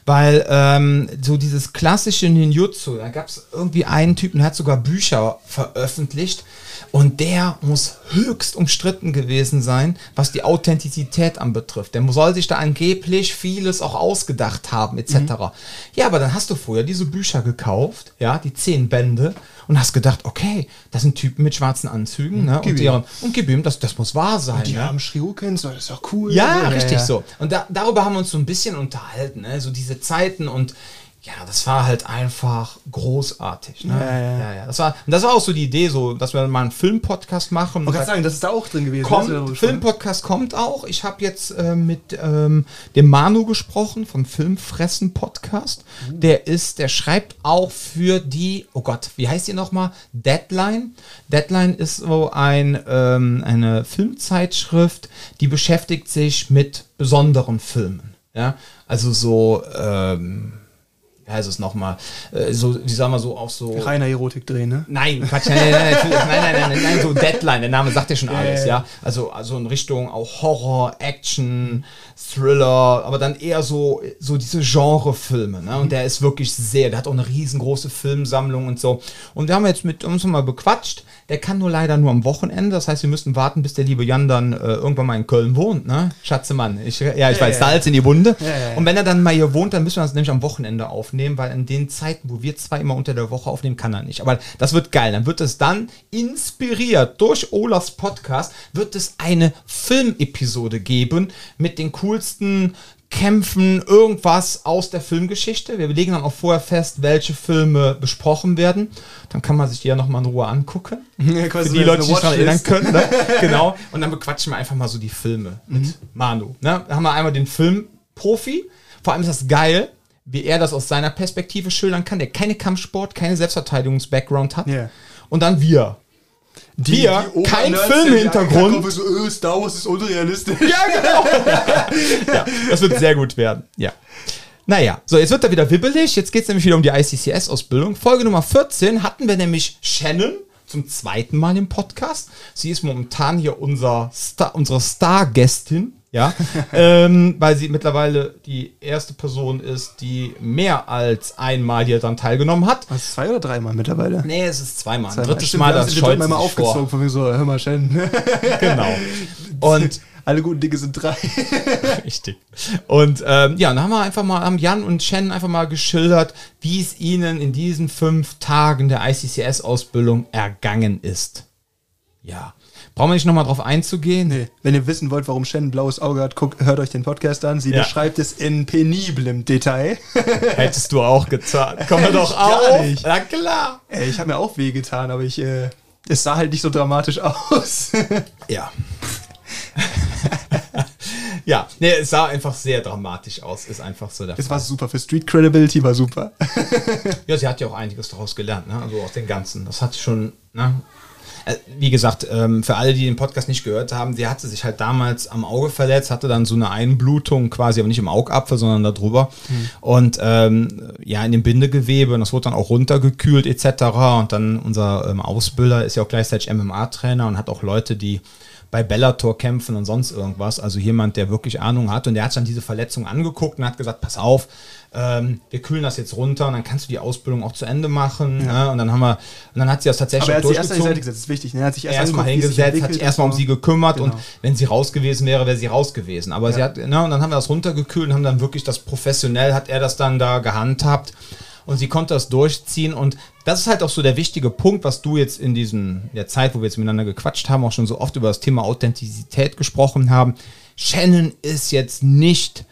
S1: weil ähm, so dieses klassische Ninjutsu, da gab es irgendwie einen Typen, der hat sogar Bücher veröffentlicht und der muss höchst umstritten gewesen sein, was die Authentizität anbetrifft. Der soll sich da angeblich vieles auch ausgedacht haben, etc. Mhm. Ja, aber dann hast du vorher diese Bücher gekauft, ja, die zehn Bände, und hast gedacht, okay, das sind Typen mit schwarzen Anzügen, ne?
S2: Gib
S1: und,
S2: ihm.
S1: und gib ihm, das, das muss wahr sein.
S2: Und die
S1: ne?
S2: haben Shuriken, so, das ist doch cool.
S1: Ja,
S2: ja
S1: richtig
S2: ja.
S1: so. Und da, darüber haben wir uns so ein bisschen unterhalten, ne? so diese Zeiten und ja, das war halt einfach großartig. Ne?
S2: Ja, ja.
S1: ja, Das, war, das war auch so die Idee, so, dass wir mal einen Filmpodcast machen.
S2: Ich kann sagen, das ist da auch drin gewesen.
S1: Kommt,
S2: ja
S1: Filmpodcast kommt auch. Ich habe jetzt äh, mit ähm, dem Manu gesprochen vom Filmfressen Podcast. Der ist, der schreibt auch für die, oh Gott, wie heißt die nochmal? Deadline. Deadline ist so ein, ähm, eine Filmzeitschrift, die beschäftigt sich mit besonderen Filmen. Ja, also so, ähm, heißt es nochmal? Äh, so, wie sagen wir so, auch so.
S2: Reiner Erotik drehen, ne?
S1: Nein, Quatsch, nein, nein, nein, nein, nein, nein, nein, nein, so Deadline, der Name sagt ja schon alles,
S2: ja.
S1: ja. Also, also in Richtung auch Horror, Action, Thriller, aber dann eher so, so diese Genrefilme, ne? Und der ist wirklich sehr, der hat auch eine riesengroße Filmsammlung und so. Und wir haben jetzt mit uns mal bequatscht. Der kann nur leider nur am Wochenende, das heißt, wir müssen warten, bis der liebe Jan dann äh, irgendwann mal in Köln wohnt, ne? Schatzemann. Ich, ja, ich weiß,
S2: ja.
S1: Salz in die Wunde.
S2: Ja, ja, ja.
S1: Und wenn er dann mal hier wohnt, dann müssen wir das nämlich am Wochenende aufnehmen, weil in den Zeiten, wo wir zwei immer unter der Woche aufnehmen, kann er nicht. Aber das wird geil. Dann wird es dann inspiriert durch Olafs Podcast, wird es eine Filmepisode geben mit den coolsten Kämpfen, irgendwas aus der Filmgeschichte. Wir legen dann auch vorher fest, welche Filme besprochen werden. Dann kann man sich die ja nochmal in Ruhe angucken.
S2: Ja,
S1: Für die Leute, die sich daran erinnern können. Ne? Genau. Und dann bequatschen wir einfach mal so die Filme mit Manu. Ne? Da haben wir einmal den Filmprofi. Vor allem ist das geil, wie er das aus seiner Perspektive schildern kann, der keine Kampfsport, keine Selbstverteidigungs-Background hat.
S2: Ja.
S1: Und dann wir. Wir, kein Filmhintergrund.
S2: So, öh, Star Wars ist unrealistisch.
S1: Ja, genau. ja, das wird sehr gut werden. Ja. Naja, so, jetzt wird er wieder wibbelig. Jetzt geht es nämlich wieder um die ICCS-Ausbildung. Folge Nummer 14 hatten wir nämlich Shannon zum zweiten Mal im Podcast. Sie ist momentan hier unser Star, unsere Star-Gästin. Ja, ähm, weil sie mittlerweile die erste Person ist, die mehr als einmal hier dran teilgenommen hat.
S2: Was, zwei oder dreimal mittlerweile?
S1: Nee, es ist zweimal. Ein drittes Mal, das scheut
S2: mal aufgezogen,
S1: vor.
S2: von mir so, hör mal, Shen.
S1: Genau. Und
S2: Alle guten Dinge sind drei.
S1: Richtig. Und ähm, ja, dann haben wir einfach mal, haben Jan und Shen einfach mal geschildert, wie es ihnen in diesen fünf Tagen der ICCS-Ausbildung ergangen ist. Ja. Brauchen wir nicht nochmal drauf einzugehen?
S2: Nee. Wenn ihr wissen wollt, warum Shen ein blaues Auge hat, guckt, hört euch den Podcast an. Sie
S1: Ja.
S2: beschreibt es in peniblem Detail.
S1: Hättest du auch getan. Komm mir doch
S2: Gar
S1: auf.
S2: nicht.
S1: Na klar.
S2: Ey, ich habe mir auch wehgetan, aber ich, äh, es sah halt nicht so dramatisch aus.
S1: Ja. ja, nee, es sah einfach sehr dramatisch aus. Ist einfach so der
S2: es war super, für Street Credibility war super.
S1: Ja, sie hat ja auch einiges daraus gelernt, ne? also aus den Ganzen. Das hat schon, ne? Äh, Wie gesagt, ähm, für alle, die den Podcast nicht gehört haben, sie hatte sich halt damals am Auge verletzt, hatte dann so eine Einblutung quasi, aber nicht im Augapfel, sondern da drüber. Und ähm, ja, in dem Bindegewebe, und das wurde dann auch runtergekühlt etc. Und dann unser ähm, Ausbilder ist ja auch gleichzeitig MMA-Trainer und hat auch Leute, die bei Bellator kämpfen und sonst irgendwas. Also jemand, der wirklich Ahnung hat. Und der hat dann diese Verletzung angeguckt und hat gesagt, pass auf, ähm, wir kühlen das jetzt runter und dann kannst du die Ausbildung auch zu Ende machen. Ne? Und dann haben wir, und dann hat sie das tatsächlich
S2: Aber er hat sich erst an die Seite gesetzt, das ist wichtig. Ne? Er hat sich erst
S1: Erstmal
S2: es sich
S1: hingesetzt, hat sich erstmal um sie gekümmert
S2: Genau.
S1: und wenn sie raus gewesen wäre, wäre sie raus gewesen. Aber sie hat, ne, und dann haben wir das runtergekühlt und haben dann wirklich das professionell, hat er das dann da gehandhabt und sie konnte das durchziehen. Und das ist halt auch so der wichtige Punkt, was du jetzt in diesen, der Zeit, wo wir jetzt miteinander gequatscht haben, auch schon so oft über das Thema Authentizität gesprochen haben. Shannon ist jetzt nicht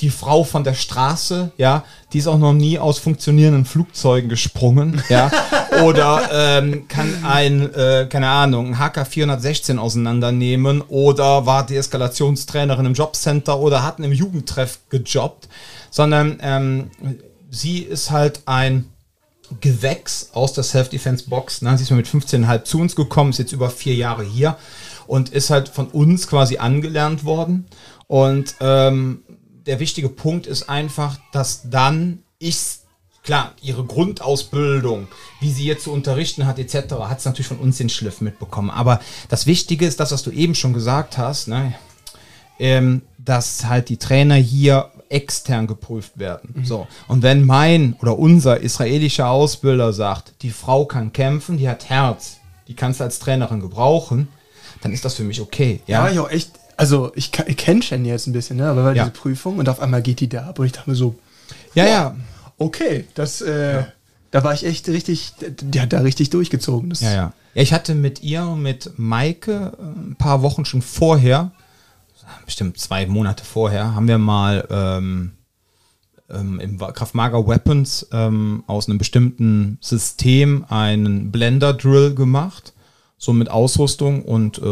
S1: die Frau von der Straße, ja, die ist auch noch nie aus funktionierenden Flugzeugen gesprungen, ja, oder ähm, kann ein, äh, keine Ahnung, ein HK416 auseinandernehmen oder war Deeskalationstrainerin im Jobcenter oder hat in einem Jugendtreff gejobbt, sondern ähm, sie ist halt ein Gewächs aus der Self-Defense-Box. Ne? Sie ist mit 15,5 zu uns gekommen, ist jetzt über vier Jahre hier und ist halt von uns quasi angelernt worden. Und ähm, der wichtige Punkt ist einfach, dass dann ich, klar, ihre Grundausbildung, wie sie jetzt zu unterrichten hat, etc., hat es natürlich von uns den Schliff mitbekommen. Aber das Wichtige ist das, was du eben schon gesagt hast, ne? Ähm, dass halt die Trainer hier extern geprüft werden. So. Und wenn mein oder unser israelischer Ausbilder sagt, die Frau kann kämpfen, die hat Herz, die kannst du als Trainerin gebrauchen, dann ist das für mich okay.
S2: Ja,
S1: Ja,
S2: ich auch echt, also ich, ich kenne Shen jetzt ein bisschen, ne? aber war
S1: Ja.
S2: diese Prüfung und auf einmal geht die da ab und ich dachte mir so,
S1: ja, ja.
S2: okay, das, äh, da war ich echt richtig, die hat da richtig durchgezogen. Das,
S1: Ja, ja. Ja, ich hatte mit ihr und mit Maike äh, ein paar Wochen schon vorher, bestimmt zwei Monate vorher, haben wir mal ähm, ähm, im Kraftmager Weapons ähm, aus einem bestimmten System einen Blender-Drill gemacht. So mit Ausrüstung und, äh,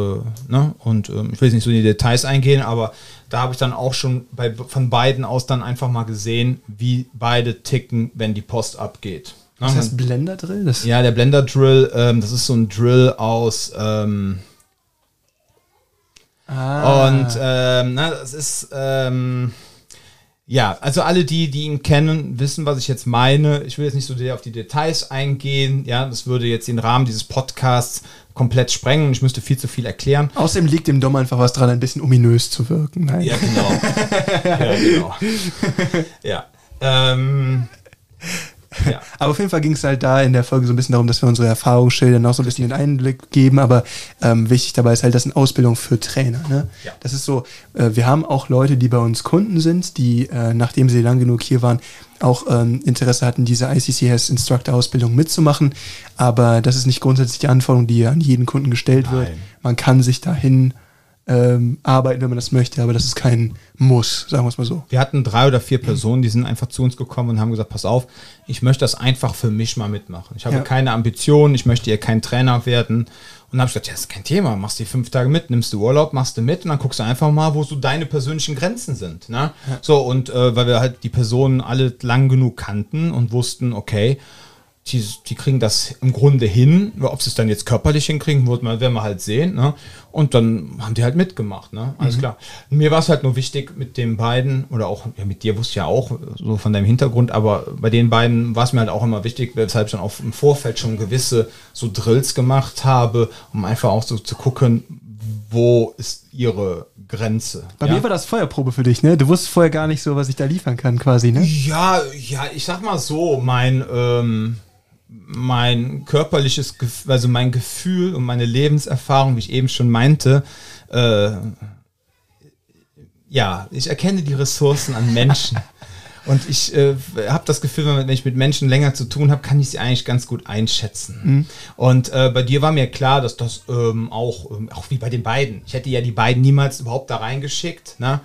S1: ne, und ähm, ich will jetzt nicht so in die Details eingehen, aber da habe ich dann auch schon bei, von beiden aus dann einfach mal gesehen, wie beide ticken, wenn die Post abgeht. Ne,
S2: Was
S1: man-
S2: heißt Blender Drill? Das,
S1: ja, der Blender Drill, ähm, das ist so ein Drill aus. Ähm,
S2: Ah.
S1: Und ähm, na, das ist. Ähm, ja, also alle die, die ihn kennen, wissen, was ich jetzt meine. Ich will jetzt nicht so sehr auf die Details eingehen. Ja, das würde jetzt den Rahmen dieses Podcasts komplett sprengen. Ich müsste viel zu viel erklären.
S2: Außerdem liegt dem Dom einfach was dran, ein bisschen ominös zu wirken. Nein.
S1: Ja, genau. ja, genau. Ja. Ähm, ja.
S2: Aber auf jeden Fall ging es halt da in der Folge so ein bisschen darum, dass wir unsere Erfahrungen schildern, auch so ein bisschen den Einblick geben. Aber ähm, wichtig dabei ist halt, das ist eine Ausbildung für Trainer. Ne?
S1: Ja.
S2: Das ist so, äh, wir haben auch Leute, die bei uns Kunden sind, die, äh, nachdem sie lang genug hier waren, auch ähm, Interesse hatten, diese ICCS Instructor Ausbildung mitzumachen. Aber das ist nicht grundsätzlich die Anforderung, die an jeden Kunden gestellt wird.
S1: Nein.
S2: Man kann sich dahin ähm, arbeiten, wenn man das möchte, aber das ist kein Muss, sagen wir es mal so.
S1: Wir hatten drei oder vier Personen, die sind einfach zu uns gekommen und haben gesagt, pass auf, ich möchte das einfach für mich mal mitmachen. Ich habe
S2: Ja.
S1: keine Ambitionen, ich möchte hier kein Trainer werden. Und dann habe ich gesagt, ja, ist kein Thema, machst die fünf Tage mit, nimmst du Urlaub, machst du mit und dann guckst du einfach mal, wo so deine persönlichen Grenzen sind. Ne? So, und äh, weil wir halt die Personen alle lang genug kannten und wussten, okay, die, die kriegen das im Grunde hin. Ob sie es dann jetzt körperlich hinkriegen, wird man, werden wir halt sehen. Ne? Und dann haben die halt mitgemacht. Ne? Alles klar. Mir war es halt nur wichtig mit den beiden, oder auch ja, mit dir wusste ich ja auch so von deinem Hintergrund, aber bei den beiden war es mir halt auch immer wichtig, weshalb ich dann auch im Vorfeld schon gewisse so Drills gemacht habe, um einfach auch so zu gucken, wo ist ihre Grenze.
S2: Bei
S1: ja?
S2: mir war das Feuerprobe für dich, ne? Du wusstest vorher gar nicht so, was ich da liefern kann, quasi, ne?
S1: Ja, ja, ich sag mal so, mein, ähm, mein körperliches, also mein Gefühl und meine Lebenserfahrung, wie ich eben schon meinte, äh, ja, ich erkenne die Ressourcen an Menschen. Und ich äh, habe das Gefühl, wenn ich mit Menschen länger zu tun habe, kann ich sie eigentlich ganz gut einschätzen. Und äh, bei dir war mir klar, dass das ähm, auch, ähm, auch wie bei den beiden, ich hätte ja die beiden niemals überhaupt da reingeschickt. Ne?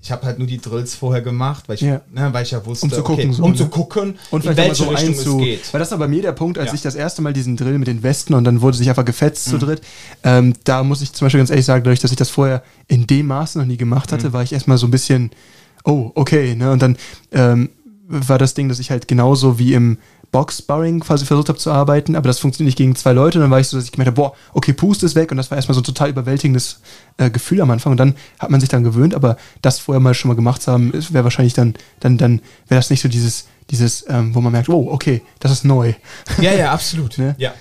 S1: Ich habe halt nur die Drills vorher gemacht, weil ich,
S2: Ja.
S1: ne, weil ich ja wusste,
S2: Um zu gucken,
S1: okay,
S2: so,
S1: um
S2: ne?
S1: zu gucken,
S2: Und
S1: in welche
S2: so
S1: Richtung
S2: einzu...
S1: es geht.
S2: Weil das war bei mir der Punkt, als
S1: Ja.
S2: ich das erste Mal diesen Drill mit den Westen und dann wurde sich einfach gefetzt
S1: Mhm.
S2: zu dritt. Ähm, da muss ich zum Beispiel ganz ehrlich sagen, dadurch, dass ich das vorher in dem Maße noch nie gemacht
S1: Mhm.
S2: hatte, war ich erstmal so ein bisschen, oh, okay, ne? Und dann ähm, war das Ding, dass ich halt genauso wie im Box-Sparring quasi versucht habe zu arbeiten, aber das funktioniert nicht gegen zwei Leute. Und dann war ich so, dass ich gemerkt habe, boah, okay, Pust ist weg. Und das war erstmal so ein total überwältigendes äh, Gefühl am Anfang. Und dann hat man sich dann gewöhnt, aber das vorher mal schon mal gemacht zu haben, wäre wahrscheinlich dann, dann, dann wäre das nicht so dieses, dieses, ähm, wo man merkt, oh, okay, das ist neu.
S1: Ja, ja, absolut.
S2: Ne?
S1: Ja.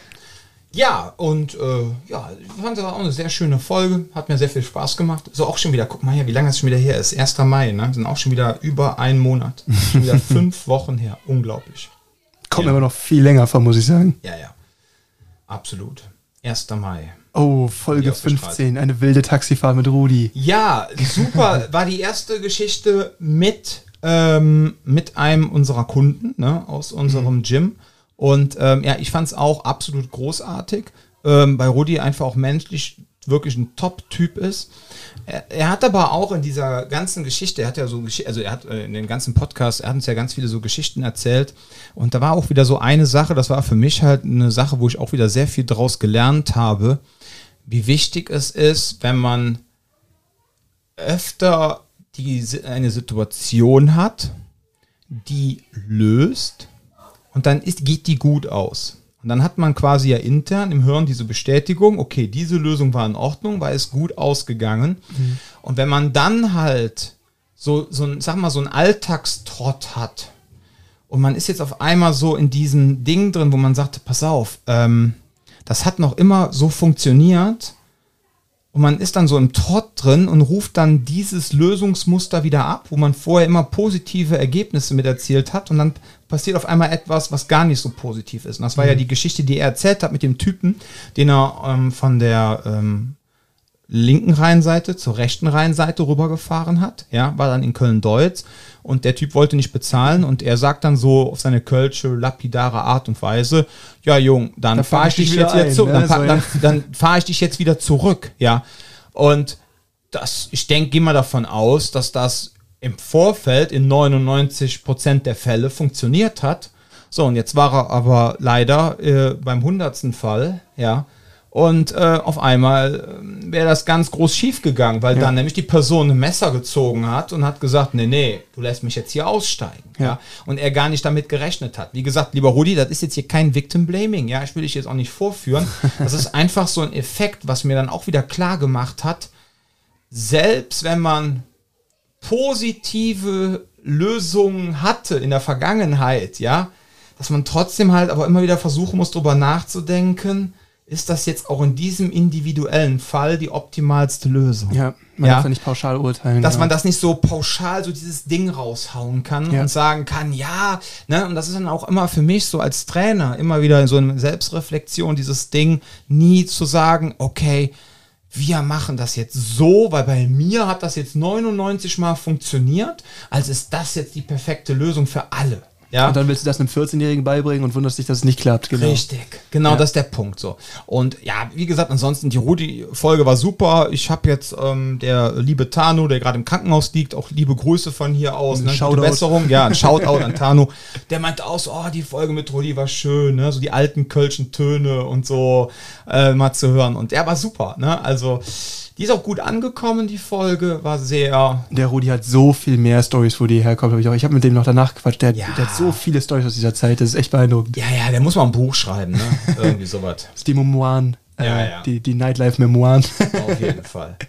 S1: Ja, und äh, ja, fand das auch eine sehr schöne Folge. Hat mir sehr viel Spaß gemacht. So auch schon wieder, guck mal her, wie lange es schon wieder her ist. 1. Mai, ne? Sind auch schon wieder über einen Monat. schon wieder fünf Wochen her. Unglaublich.
S2: Kommt
S1: Ja.
S2: mir aber noch viel länger vor, muss ich sagen.
S1: Ja, ja. Absolut. 1. Mai.
S2: Oh, Folge
S1: Die ausgestrahlt.
S2: 15, eine wilde Taxifahrt mit Rudi.
S1: Ja, super. War die erste Geschichte mit, ähm, mit einem unserer Kunden ne, aus unserem Gym. Und ähm, ja, ich fand es auch absolut großartig. Ähm, bei Rudi einfach auch menschlich wirklich ein Top-Typ ist. Er, er hat aber auch in dieser ganzen Geschichte, er hat ja so, also er hat äh, in den ganzen Podcast, er hat uns ja ganz viele so Geschichten erzählt. Und da war auch wieder so eine Sache, das war für mich halt eine Sache, wo ich auch wieder sehr viel draus gelernt habe, wie wichtig es ist, wenn man öfter die, eine Situation hat, die löst und dann ist, geht die gut aus. Und dann hat man quasi ja intern im Hirn diese Bestätigung, okay, diese Lösung war in Ordnung, weil es gut ausgegangen. Und wenn man dann halt so, so ein, sag mal, so ein Alltagstrott hat und man ist jetzt auf einmal so in diesem Ding drin, wo man sagt, pass auf, ähm, das hat noch immer so funktioniert und man ist dann so im Trott drin und ruft dann dieses Lösungsmuster wieder ab, wo man vorher immer positive Ergebnisse mit erzielt hat und dann passiert auf einmal etwas, was gar nicht so positiv ist. Und das war mhm. ja die Geschichte, die er erzählt hat mit dem Typen, den er ähm, von der ähm, linken Rheinseite zur rechten Rheinseite rübergefahren hat. Ja, war dann in Köln-Deutz und der Typ wollte nicht bezahlen und er sagt dann so auf seine kölsche, lapidare Art und Weise, ja Jung, dann da fahre ich dich jetzt wieder zurück, ne? dann, so, dann, dann fahre ich dich jetzt wieder zurück, ja. Und das, ich denke, geh mal davon aus, dass das im Vorfeld in 99 Prozent der Fälle funktioniert hat. So, und jetzt war er aber leider äh, beim hundertsten Fall, ja, und äh, auf einmal äh, wäre das ganz groß schief gegangen, weil ja. dann nämlich die Person ein Messer gezogen hat und hat gesagt, nee, nee, du lässt mich jetzt hier aussteigen. Ja. ja. Und er gar nicht damit gerechnet hat. Wie gesagt, lieber Rudi, das ist jetzt hier kein Victim Blaming. Ja, ich will dich jetzt auch nicht vorführen. Das ist einfach so ein Effekt, was mir dann auch wieder klar gemacht hat. Selbst wenn man positive Lösungen hatte in der Vergangenheit, ja, dass man trotzdem halt aber immer wieder versuchen muss, darüber nachzudenken, ist das jetzt auch in diesem individuellen Fall die optimalste Lösung.
S2: Ja, man ja? darf ja nicht pauschal urteilen.
S1: Dass ja. man das nicht so pauschal so dieses Ding raushauen kann ja. und sagen kann, ja, ne, und das ist dann auch immer für mich so als Trainer immer wieder so eine Selbstreflexion, dieses Ding, nie zu sagen, okay, wir machen das jetzt so, weil bei mir hat das jetzt 99 Mal funktioniert, also ist das jetzt die perfekte Lösung für alle.
S2: Ja. Und dann willst du das einem 14-Jährigen beibringen und wunderst dich, dass es nicht klappt.
S1: Genau. Richtig, genau, ja. das ist der Punkt so. Und ja, wie gesagt, ansonsten die Rudi-Folge war super. Ich habe jetzt ähm, der liebe Tano, der gerade im Krankenhaus liegt, auch liebe Grüße von hier aus. Ne? Gute Besserung. Ja, ein Shoutout an Tano. Der meinte auch so, oh, die Folge mit Rudi war schön, ne? so die alten kölschen Töne und so äh, mal zu hören. Und der war super. Ne? Also die ist auch gut angekommen, die Folge, war sehr.
S2: Der Rudi hat so viel mehr Stories, wo die herkommt. Hab ich ich habe mit dem noch danach gequatscht. Der, ja. der, hat so viele Stories aus dieser Zeit, das ist echt beeindruckend.
S1: Ja, ja, der muss mal ein Buch schreiben, ne? Irgendwie sowas. Das
S2: ist die Memoiren. Ja, äh, ja. Die, die Nightlife-Memoiren.
S1: Auf jeden Fall.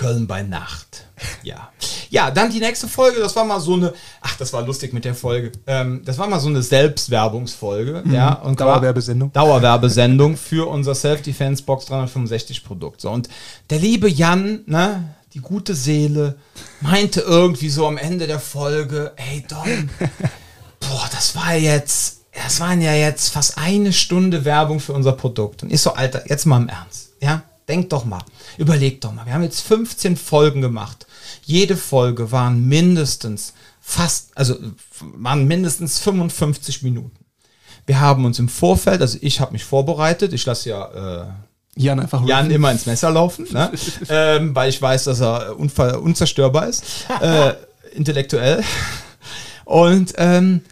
S1: Köln bei Nacht. Ja. Ja, dann die nächste Folge, das war mal so eine, ach, das war lustig mit der Folge. Ähm, das war mal so eine Selbstwerbungsfolge, mhm. ja.
S2: Und Dauerwerbesendung.
S1: Dauerwerbesendung für unser Self-Defense Box 365 Produkt. So, und der liebe Jan, ne, die gute Seele, meinte irgendwie so am Ende der Folge, ey Don, boah, das war jetzt, das waren ja jetzt fast eine Stunde Werbung für unser Produkt. Und ich so, Alter, jetzt mal im Ernst, ja. Denk doch mal, überleg doch mal. Wir haben jetzt 15 Folgen gemacht. Jede Folge waren mindestens fast, also waren mindestens 55 Minuten. Wir haben uns im Vorfeld, also ich habe mich vorbereitet, ich lasse ja äh, Jan einfach Jan immer ins Messer laufen, ne? ähm, weil ich weiß, dass er unver unzerstörbar ist, äh, intellektuell. Und ähm,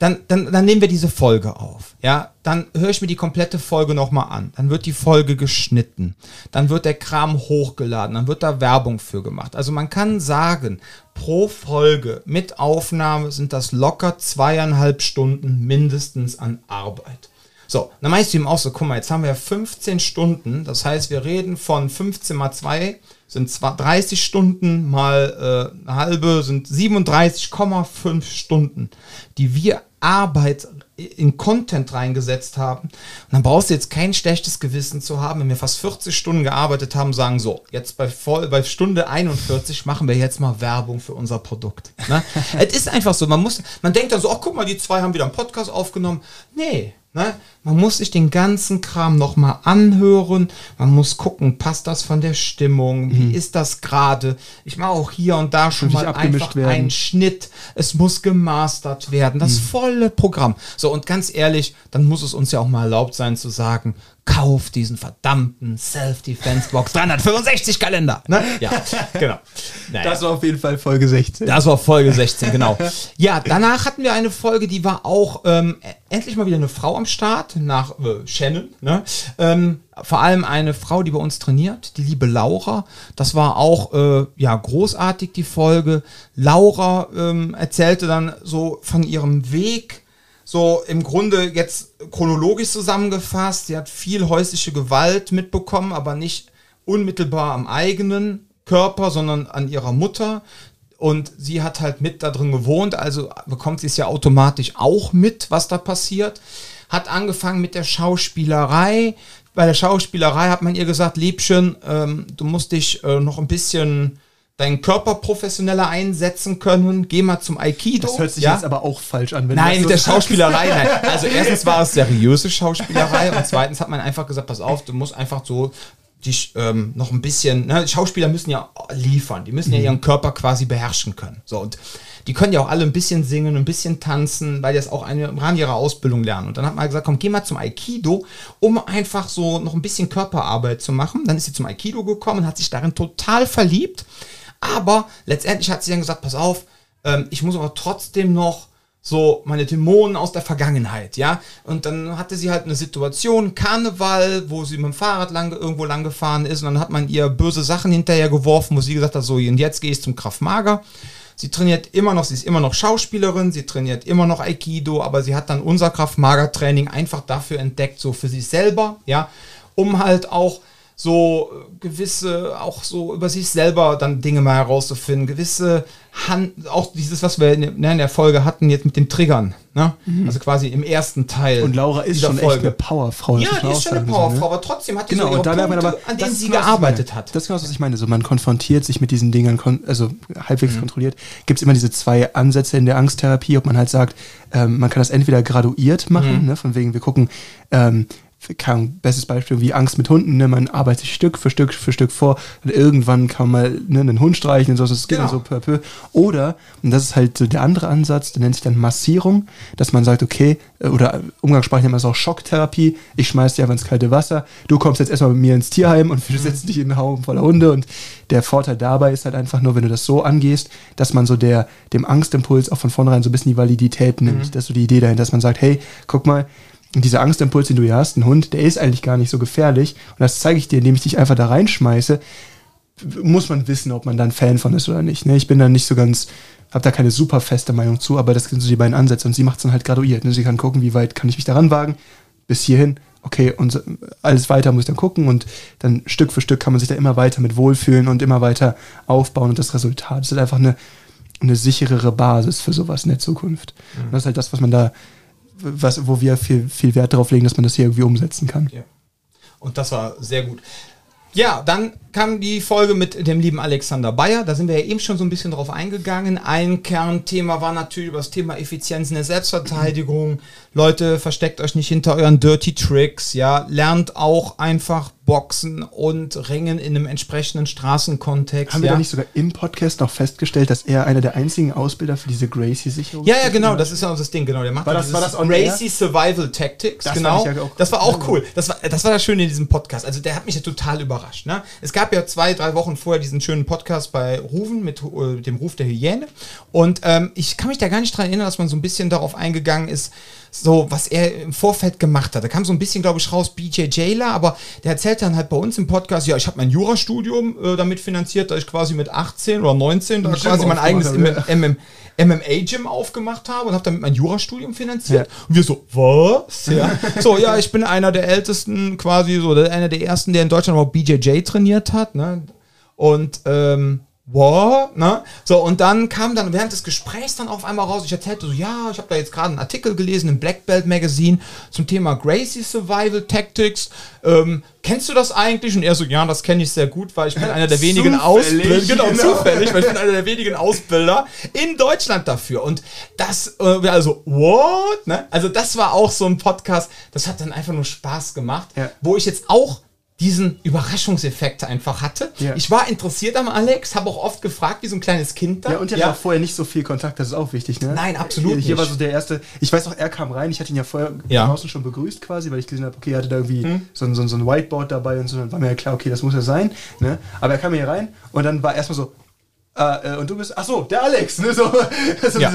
S1: dann, dann, dann nehmen wir diese Folge auf. Ja, dann höre ich mir die komplette Folge nochmal an. Dann wird die Folge geschnitten. Dann wird der Kram hochgeladen. Dann wird da Werbung für gemacht. Also man kann sagen, pro Folge mit Aufnahme sind das locker zweieinhalb Stunden mindestens an Arbeit. So, dann meinst du ihm auch so, guck mal, jetzt haben wir 15 Stunden. Das heißt, wir reden von 15 mal 2 sind zwar 30 Stunden mal äh, eine halbe, sind 37,5 Stunden, die wir Arbeit in Content reingesetzt haben. Und dann brauchst du jetzt kein schlechtes Gewissen zu haben, wenn wir fast 40 Stunden gearbeitet haben, sagen so, jetzt bei, voll, bei Stunde 41 machen wir jetzt mal Werbung für unser Produkt. Ne? es ist einfach so, man muss, man denkt dann so, ach guck mal, die zwei haben wieder einen Podcast aufgenommen. Nee, Ne? Man muss sich den ganzen Kram nochmal anhören. Man muss gucken, passt das von der Stimmung? Wie mhm. ist das gerade? Ich mache auch hier und da schon mal einfach werden. einen Schnitt. Es muss gemastert werden. Das mhm. volle Programm. So, und ganz ehrlich, dann muss es uns ja auch mal erlaubt sein zu sagen, kauf diesen verdammten Self-Defense-Box 365 Kalender. Ne?
S2: Ja, genau. Naja. Das war auf jeden Fall Folge 16.
S1: Das war Folge 16, genau. Ja, danach hatten wir eine Folge, die war auch ähm, endlich mal wieder eine Frau am Start, nach äh, Shannon. Ne? Ähm, vor allem eine Frau, die bei uns trainiert, die liebe Laura. Das war auch äh, ja großartig, die Folge. Laura ähm, erzählte dann so von ihrem Weg so im Grunde jetzt chronologisch zusammengefasst. Sie hat viel häusliche Gewalt mitbekommen, aber nicht unmittelbar am eigenen Körper, sondern an ihrer Mutter. Und sie hat halt mit da drin gewohnt, also bekommt sie es ja automatisch auch mit, was da passiert. Hat angefangen mit der Schauspielerei, bei der Schauspielerei hat man ihr gesagt, Liebchen, ähm, du musst dich äh, noch ein bisschen deinen Körper professioneller einsetzen können. Geh mal zum Aikido.
S2: Das hört sich
S1: ja?
S2: jetzt aber auch falsch an. Wenn
S1: Nein,
S2: du
S1: mit der
S2: so
S1: Schauspielerei. Nein. Also erstens war es seriöse Schauspielerei und zweitens hat man einfach gesagt, pass auf, du musst einfach so dich ähm, noch ein bisschen, ne, Schauspieler müssen ja liefern, die müssen ja ihren Körper quasi beherrschen können. So und die können ja auch alle ein bisschen singen, ein bisschen tanzen, weil die das auch eine, im Rahmen ihrer Ausbildung lernen. Und dann hat man gesagt, komm, geh mal zum Aikido, um einfach so noch ein bisschen Körperarbeit zu machen. Dann ist sie zum Aikido gekommen hat sich darin total verliebt. Aber letztendlich hat sie dann gesagt, pass auf, ähm, ich muss aber trotzdem noch so meine Dämonen aus der Vergangenheit, ja. Und dann hatte sie halt eine Situation, Karneval, wo sie mit dem Fahrrad lang, irgendwo lang gefahren ist und dann hat man ihr böse Sachen hinterher geworfen, wo sie gesagt hat, so, und jetzt gehe ich zum Kraftmager. Sie trainiert immer noch, sie ist immer noch Schauspielerin, sie trainiert immer noch Aikido, aber sie hat dann unser Kraftmager-Training einfach dafür entdeckt, so für sich selber, ja, um halt auch so gewisse, auch so über sich selber dann Dinge mal herauszufinden, gewisse Hand, auch dieses, was wir in, ne, in der Folge hatten, jetzt mit den Triggern, ne? Also quasi im ersten Teil.
S2: Und Laura ist schon echt eine Powerfrau.
S1: Ja, die ist schon eine
S2: so,
S1: Powerfrau,
S2: ne?
S1: aber trotzdem hat die
S2: Genau,
S1: so ihre Punkte,
S2: aber,
S1: an denen sie
S2: genau,
S1: gearbeitet hat.
S2: Das ist genau, das, was ich meine. So, man konfrontiert sich mit diesen Dingern, also halbwegs
S1: Mhm.
S2: kontrolliert. Gibt es immer diese zwei Ansätze in der Angsttherapie, ob man halt sagt, ähm, man kann das entweder graduiert machen,
S1: Mhm.
S2: ne, von wegen, wir gucken, ähm, Ahnung, bestes Beispiel wie Angst mit Hunden, ne? man arbeitet sich Stück für Stück für Stück vor und irgendwann kann man mal ne, einen Hund streicheln und so, das geht
S1: Genau.
S2: dann so peu à peu. Oder, und das ist halt so der andere Ansatz, der nennt sich dann Massierung, dass man sagt, okay, äh, oder umgangssprachlich nennt man es auch Schocktherapie, ich schmeiß dich einfach ins kalte Wasser, du kommst jetzt erstmal mit mir ins Tierheim und wir setzen dich in einen Haufen voller Hunde und der Vorteil dabei ist halt einfach nur, wenn du das so angehst, dass man so der, dem Angstimpuls auch von vornherein so ein bisschen die Validität nimmt. Das ist so die Idee dahinter, dass man sagt, hey, guck mal, und dieser Angstimpuls, den du hier hast, ein Hund, der ist eigentlich gar nicht so gefährlich. Und das zeige ich dir, indem ich dich einfach da reinschmeiße. Muss man wissen, ob man da ein Fan von ist oder nicht. Ne? Ich bin da nicht so ganz, habe da keine super feste Meinung zu, aber das sind so die beiden Ansätze. Und sie macht es dann halt graduiert. Ne? Sie kann gucken, wie weit kann ich mich daran wagen. Bis hierhin, okay, und alles weiter muss ich dann gucken. Und dann Stück für Stück kann man sich da immer weiter mit wohlfühlen und immer weiter aufbauen. Und das Resultat ist halt einfach eine, eine sicherere Basis für sowas in der Zukunft. Und das ist halt das, was man da was, wo wir viel, viel Wert darauf legen, dass man das hier irgendwie umsetzen kann.
S1: Ja. Und das war sehr gut. Ja, dann kam die Folge mit dem lieben Alexander Bayer. Da sind wir ja eben schon so ein bisschen drauf eingegangen. Ein Kernthema war natürlich über das Thema Effizienz in der Selbstverteidigung. Leute, versteckt euch nicht hinter euren Dirty Tricks. Ja, lernt auch einfach Boxen und Ringen in einem entsprechenden Straßenkontext.
S2: Haben wir
S1: ja.
S2: da nicht sogar im Podcast noch festgestellt, dass er einer der einzigen Ausbilder für diese Gracie-Sicherung
S1: Ja, ja, genau, das ist ja das Ding, genau. Der macht
S2: War das- war das
S1: Racy Survival Tactics,
S2: Das
S1: genau.
S2: ja auch-
S1: das war auch cool. Das war, das war das Schöne in diesem Podcast. Also der hat mich ja total überrascht. Ne? Es gab ja zwei, drei Wochen vorher diesen schönen Podcast bei Rufen mit äh, dem Ruf der Hyäne. Und ähm, ich kann mich da gar nicht dran erinnern, dass man so ein bisschen darauf eingegangen ist, so was er im Vorfeld gemacht hat. Da kam so ein bisschen, glaube ich, raus BJ Jailer, aber der erzählt dann halt bei uns im Podcast, ja, ich habe mein Jurastudium äh, damit finanziert, da ich quasi mit 18 oder 19 da quasi mein eigenes MM MMA-Gym aufgemacht habe und habe damit mein Jurastudium finanziert.
S2: Ja.
S1: Und wir so, was? Ja. so, ja, ich bin einer der ältesten, quasi so, einer der ersten, der in Deutschland überhaupt BJJ trainiert hat. Ne? Und, ähm, What? Ne? So, und dann kam dann während des Gesprächs dann auf einmal raus, ich erzählte so, ja, ich habe da jetzt gerade einen Artikel gelesen im Black Belt Magazine zum Thema Gracie Survival Tactics. Ähm, kennst du das eigentlich? Und er so, ja, das kenne ich sehr gut, weil ich bin einer der wenigen Ausbilder. Genau,
S2: genau.
S1: zufällig, weil ich bin einer der wenigen Ausbilder in Deutschland dafür. Und das, äh, also, what? Ne? Also, das war auch so ein Podcast, das hat dann einfach nur Spaß gemacht,
S2: Ja.
S1: wo ich jetzt auch diesen Überraschungseffekt einfach hatte.
S2: Ja.
S1: Ich war interessiert am Alex, habe auch oft gefragt, wie so ein kleines Kind da.
S2: Ja, und ihr hattet auch vorher nicht so viel Kontakt, das ist auch wichtig, ne?
S1: Nein, absolut
S2: Hier, hier war so der erste, ich weiß auch, er kam rein, ich hatte ihn ja vorher
S1: Ja.
S2: Draußen schon begrüßt quasi, weil ich gesehen habe, okay, er hatte da irgendwie so, ein, so, ein, so ein Whiteboard dabei und so, dann war mir ja klar, okay, das muss er sein, ne? Aber er kam hier rein und dann war erstmal so, äh, äh, und du bist, ach so, der Alex, ne? So,
S1: Ja.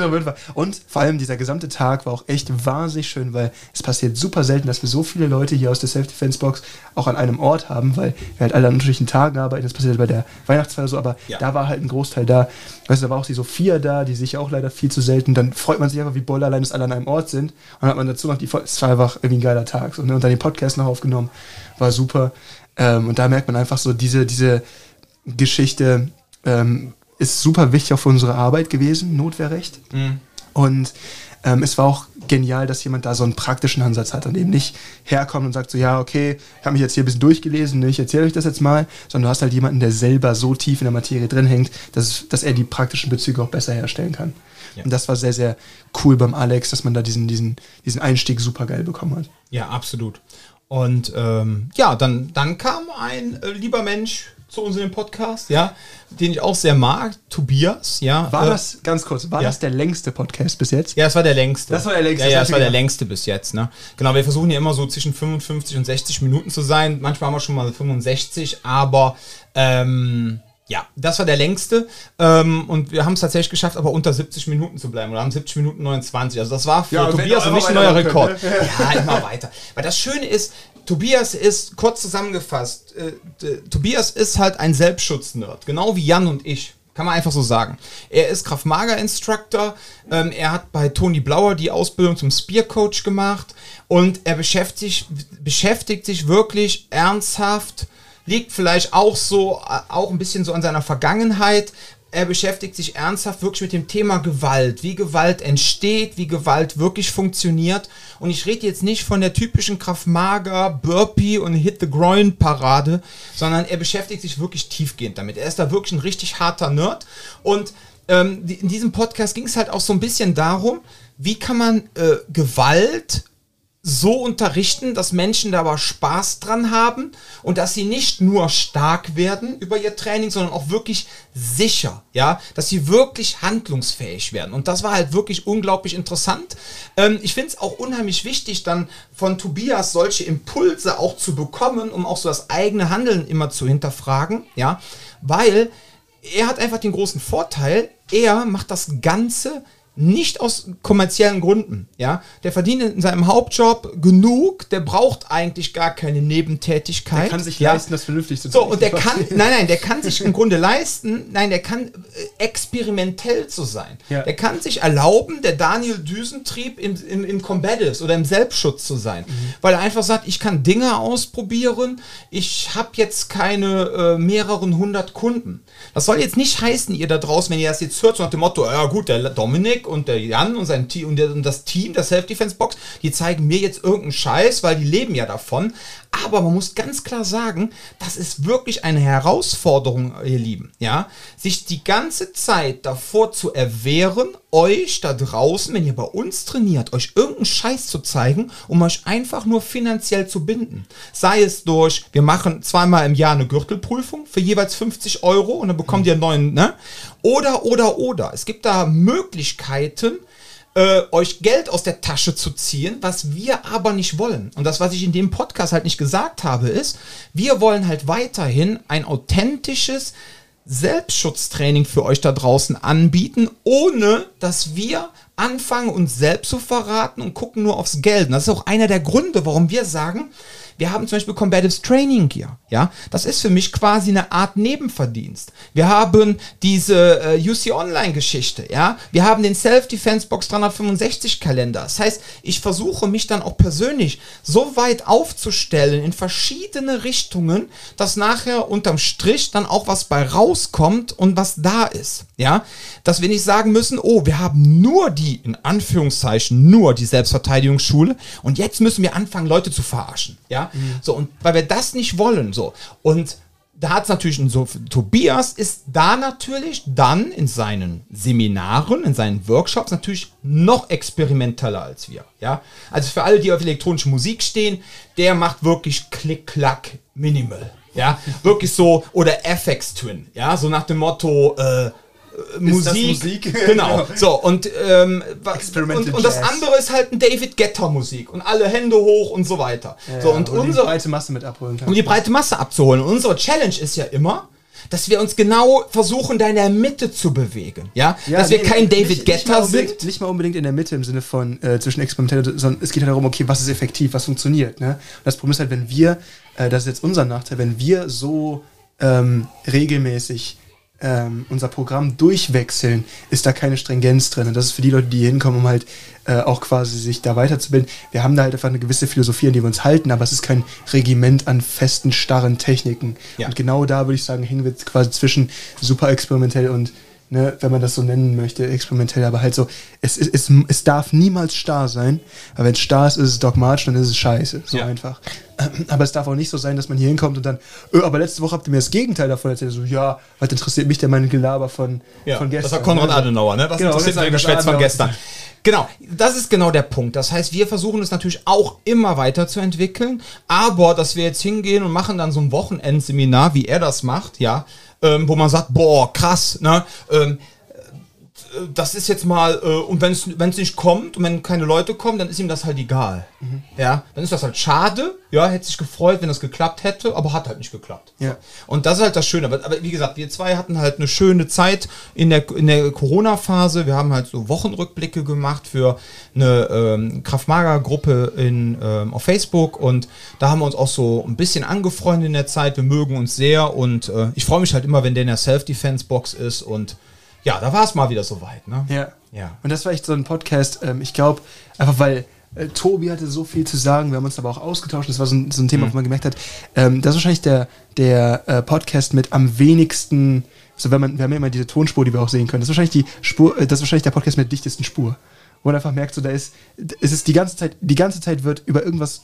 S2: Und vor allem dieser gesamte Tag war auch echt wahnsinnig schön, weil es passiert super selten, dass wir so viele Leute hier aus der Self-Defense-Box auch an einem Ort haben, weil wir halt alle an unterschiedlichen Tagen arbeiten. Das passiert halt bei der Weihnachtsfeier so, aber
S1: Ja.
S2: da war halt ein Großteil da. Weißt du, da war auch die Sophia da, die sich auch leider viel zu selten. Dann freut man sich einfach, wie Bolle allein, dass alle an einem Ort sind. Und dann hat man dazu noch die, es war einfach irgendwie ein geiler Tag. So, ne? Und dann den Podcast noch aufgenommen. War super. Ähm, und da merkt man einfach so, diese, diese Geschichte ähm, ist super wichtig auch für unsere Arbeit gewesen, Notwehrrecht.
S1: Mhm.
S2: Und ähm, es war auch genial, dass jemand da so einen praktischen Ansatz hat und eben nicht herkommt und sagt so, ja, okay, ich habe mich jetzt hier ein bisschen durchgelesen, ich erzähle euch das jetzt mal, sondern du hast halt jemanden, der selber so tief in der Materie drin hängt, dass, dass er die praktischen Bezüge auch besser herstellen kann. Ja. Und das war sehr, sehr cool beim Alex, dass man da diesen, diesen, diesen Einstieg super geil bekommen hat.
S1: Ja, absolut. Und ähm, ja, dann, dann kam ein äh, lieber Mensch zu uns in den Podcast, ja, den ich auch sehr mag, Tobias, ja.
S2: War äh, das, ganz kurz, war ja. das der längste Podcast bis jetzt?
S1: Ja, es war der längste.
S2: Das war der längste.
S1: Ja, ja, das war der längste bis jetzt, ne. Genau, wir versuchen ja immer so zwischen 55 und 60 Minuten zu sein. Manchmal haben wir schon mal 65, aber ähm, ja, das war der längste. Ähm, und wir haben es tatsächlich geschafft, aber unter 70 Minuten zu bleiben. Wir haben 70 Minuten 29. Also das war für ja, Tobias nicht ein neuer Rekord. Ne? Ja, immer weiter. Weil das Schöne ist, Tobias ist, kurz zusammengefasst, äh, Tobias ist halt ein Selbstschutznerd. Genau wie Jan und ich. Kann man einfach so sagen. Er ist Kraft-Mager-Instructor. Ähm, er hat bei Toni Blauer die Ausbildung zum Spear-Coach gemacht. Und er beschäftigt, beschäftigt sich wirklich ernsthaft liegt vielleicht auch so, äh, auch ein bisschen so an seiner Vergangenheit. Er beschäftigt sich ernsthaft wirklich mit dem Thema Gewalt, wie Gewalt entsteht, wie Gewalt wirklich funktioniert. Und ich rede jetzt nicht von der typischen Kraftmager, Burpee und Hit the Groin Parade, sondern er beschäftigt sich wirklich tiefgehend damit. Er ist da wirklich ein richtig harter Nerd. Und ähm, in diesem Podcast ging es halt auch so ein bisschen darum, wie kann man äh, Gewalt so unterrichten, dass Menschen da aber Spaß dran haben und dass sie nicht nur stark werden über ihr Training, sondern auch wirklich sicher, ja, dass sie wirklich handlungsfähig werden. Und das war halt wirklich unglaublich interessant. Ähm, ich finde es auch unheimlich wichtig, dann von Tobias solche Impulse auch zu bekommen, um auch so das eigene Handeln immer zu hinterfragen, ja, weil er hat einfach den großen Vorteil, er macht das Ganze nicht aus kommerziellen Gründen. Ja, der verdient in seinem Hauptjob genug, der braucht eigentlich gar keine Nebentätigkeit. Der
S2: kann sich
S1: ja.
S2: leisten, das vernünftig zu
S1: tun. So und der kann, nein, nein, der kann sich im Grunde leisten, nein, der kann äh, experimentell zu sein. Ja. Der kann sich erlauben, der Daniel Düsentrieb im, im, im Combatives oder im Selbstschutz zu sein, mhm. weil er einfach sagt, ich kann Dinge ausprobieren. Ich habe jetzt keine äh, mehreren hundert Kunden. Das soll jetzt nicht heißen, ihr da draußen, wenn ihr das jetzt hört, so nach dem Motto, ja gut, der Dominik und der Jan und sein Team und, das Team der Self-Defense-Box, die zeigen mir jetzt irgendeinen Scheiß, weil die leben ja davon. Aber man muss ganz klar sagen, das ist wirklich eine Herausforderung, ihr Lieben. Ja, sich die ganze Zeit davor zu erwehren, euch da draußen, wenn ihr bei uns trainiert, euch irgendeinen Scheiß zu zeigen, um euch einfach nur finanziell zu binden. Sei es durch, wir machen zweimal im Jahr eine Gürtelprüfung für jeweils 50 Euro und dann bekommt ihr einen neuen, ne? Oder, oder, oder. Es gibt da Möglichkeiten, äh, euch Geld aus der Tasche zu ziehen, was wir aber nicht wollen. Und das, was ich in dem Podcast halt nicht gesagt habe, ist, wir wollen halt weiterhin ein authentisches Selbstschutztraining für euch da draußen anbieten, ohne dass wir anfangen, uns selbst zu verraten und gucken nur aufs Geld. Und das ist auch einer der Gründe, warum wir sagen, wir haben zum Beispiel Combatives Training Gear. Ja, das ist für mich quasi eine Art Nebenverdienst. Wir haben diese äh, UC Online Geschichte. Ja, wir haben den Self Defense Box 365 Kalender. Das heißt, ich versuche mich dann auch persönlich so weit aufzustellen in verschiedene Richtungen, dass nachher unterm Strich dann auch was bei rauskommt und was da ist. Ja, dass wir nicht sagen müssen, oh, wir haben nur die, in Anführungszeichen, nur die Selbstverteidigungsschule und jetzt müssen wir anfangen, Leute zu verarschen. Ja, Mhm. So, und weil wir das nicht wollen, so. Und da hat es natürlich so, Tobias ist da natürlich dann in seinen Seminaren, in seinen Workshops natürlich noch experimenteller als wir. Ja, also für alle, die auf elektronische Musik stehen, der macht wirklich Klick-Klack Minimal. Ja, wirklich so, oder FX Twin. Ja, so nach dem Motto, äh, Musik. Musik. Genau. genau. So, und, ähm, und, und das andere ist halt ein David Getter Musik und alle Hände hoch und so weiter.
S2: Ja,
S1: so, und
S2: um unsere, die breite Masse mit abholen
S1: kann. Um die breite Masse abzuholen. Und unsere Challenge ist ja immer, dass wir uns genau versuchen, da in der Mitte zu bewegen. Ja, ja dass wir nee, kein David nicht, Getter
S2: nicht sind. Nicht mal unbedingt in der Mitte im Sinne von äh, zwischen experimentell, sondern es geht ja darum, okay, was ist effektiv, was funktioniert. Ne? Und das Problem ist halt, wenn wir, äh, das ist jetzt unser Nachteil, wenn wir so ähm, regelmäßig ähm, unser Programm durchwechseln, ist da keine Stringenz drin. Und das ist für die Leute, die hier hinkommen, um halt äh, auch quasi sich da weiterzubilden. Wir haben da halt einfach eine gewisse Philosophie, an die wir uns halten, aber es ist kein Regiment an festen, starren Techniken. Ja. Und genau da würde ich sagen, hängen wir quasi zwischen super experimentell und ne, wenn man das so nennen möchte, experimentell, aber halt so, es, es, es, es darf niemals starr sein, weil wenn es starr ist, ist es dogmatisch, dann ist es scheiße, so
S1: Ja.
S2: einfach. Aber es darf auch nicht so sein, dass man hier hinkommt und dann, öh, aber letzte Woche habt ihr mir das Gegenteil davon erzählt, so, ja, was interessiert mich denn mein Gelaber von,
S1: Ja,
S2: von gestern?
S1: das war Konrad
S2: ne?
S1: Adenauer, ne? Was
S2: Genau,
S1: interessiert
S2: war
S1: Geschwätz von gestern? Genau, das ist genau der Punkt. Das heißt, wir versuchen es natürlich auch immer weiterzuentwickeln, aber dass wir jetzt hingehen und machen dann so ein Wochenendseminar, wie er das macht, ja, ähm, wo man sagt, boah, krass, ne? Ähm, äh, das ist jetzt mal, äh, und wenn es nicht kommt und wenn keine Leute kommen, dann ist ihm das halt egal.
S2: Mhm.
S1: Ja, dann ist das halt schade. Ja, hätte sich gefreut, wenn das geklappt hätte, aber hat halt nicht geklappt.
S2: Ja.
S1: Und das ist halt das Schöne. Aber, aber wie gesagt, wir zwei hatten halt eine schöne Zeit in der, in der Corona-Phase. Wir haben halt so Wochenrückblicke gemacht für eine ähm, Kraft-Mager-Gruppe in, ähm, auf Facebook und da haben wir uns auch so ein bisschen angefreundet in der Zeit. Wir mögen uns sehr und äh, ich freue mich halt immer, wenn der in der Self-Defense-Box ist und ja, da war es mal wieder soweit. Ne?
S2: Ja.
S1: Ja.
S2: Und das war echt so ein Podcast, ähm, ich glaube, einfach weil äh, Tobi hatte so viel zu sagen, wir haben uns aber auch ausgetauscht, das war so ein, so ein Thema, wo man gemerkt hat, ähm, das ist wahrscheinlich der, der äh, Podcast mit am wenigsten, so wenn man, wir haben ja immer diese Tonspur, die wir auch sehen können, das ist wahrscheinlich die Spur, äh, das ist wahrscheinlich der Podcast mit der dichtesten Spur. Wo man einfach merkt, so da ist, es ist die ganze Zeit, die ganze Zeit wird über irgendwas,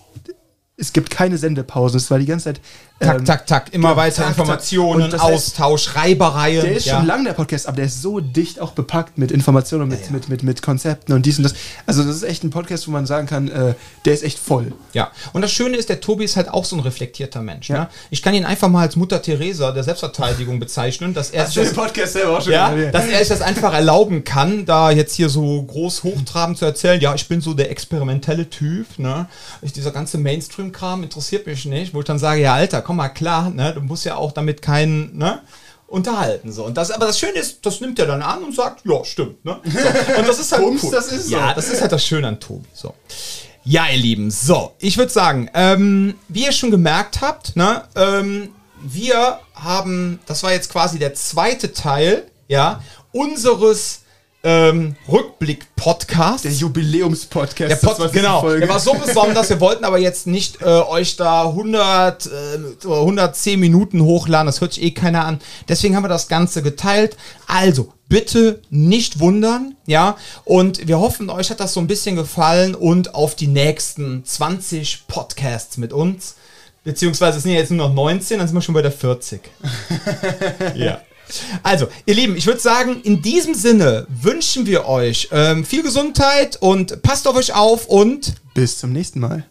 S2: es gibt keine Sendepausen, es war die ganze Zeit.
S1: Tak,
S2: ähm,
S1: tak, tak, immer
S2: ja,
S1: weiter
S2: tak, tak.
S1: Informationen,
S2: Und das heißt,
S1: Austausch, Reibereien.
S2: Der ist
S1: ja.
S2: schon lang, der Podcast, aber der ist so dicht auch bepackt mit Informationen und mit, Mit, mit, mit Konzepten und dies und das. Also, das ist echt ein Podcast, wo man sagen kann, äh, der ist echt voll.
S1: Ja, und das Schöne ist, der Tobi ist halt auch so ein reflektierter Mensch.
S2: Ja.
S1: Ne? Ich kann ihn einfach mal als Mutter Teresa der Selbstverteidigung bezeichnen, dass er, sich das,
S2: Podcast selber auch schon
S1: ja, dass er sich das einfach erlauben kann, da jetzt hier so groß hochtrabend zu erzählen, ja, ich bin so der experimentelle Typ, ne? Ich, dieser ganze Mainstream-Kram interessiert mich nicht, wo ich dann sage, ja, Alter, komm mal klar, ne? Du musst ja auch damit keinen, ne? unterhalten so und das aber das Schöne ist das nimmt er dann an und sagt ja stimmt ne so. und das ist halt
S2: Bums, das ist so.
S1: ja das ist halt das Schöne an Tobi so ja, ihr Lieben, so, ich würde sagen, ähm, wie ihr schon gemerkt habt, ne, ähm, wir haben, das war jetzt quasi der zweite Teil, ja, unseres ähm, Rückblick-Podcasts.
S2: Der Jubiläumspodcast.
S1: Der Pod,
S2: 20.
S1: genau,
S2: Folge.
S1: der war so besonders, wir wollten aber jetzt nicht äh, euch da 100, äh, oder 110 Minuten hochladen, das hört sich eh keiner an. Deswegen haben wir das Ganze geteilt. Also, bitte nicht wundern, ja, und wir hoffen, euch hat das so ein bisschen gefallen und auf die nächsten 20 Podcasts mit uns. Beziehungsweise es sind ja jetzt nur noch 19, dann sind wir schon bei der 40. ja. Also, ihr Lieben, ich würde sagen, in diesem Sinne wünschen wir euch ähm, viel Gesundheit und passt auf euch auf und
S2: Bis zum nächsten Mal.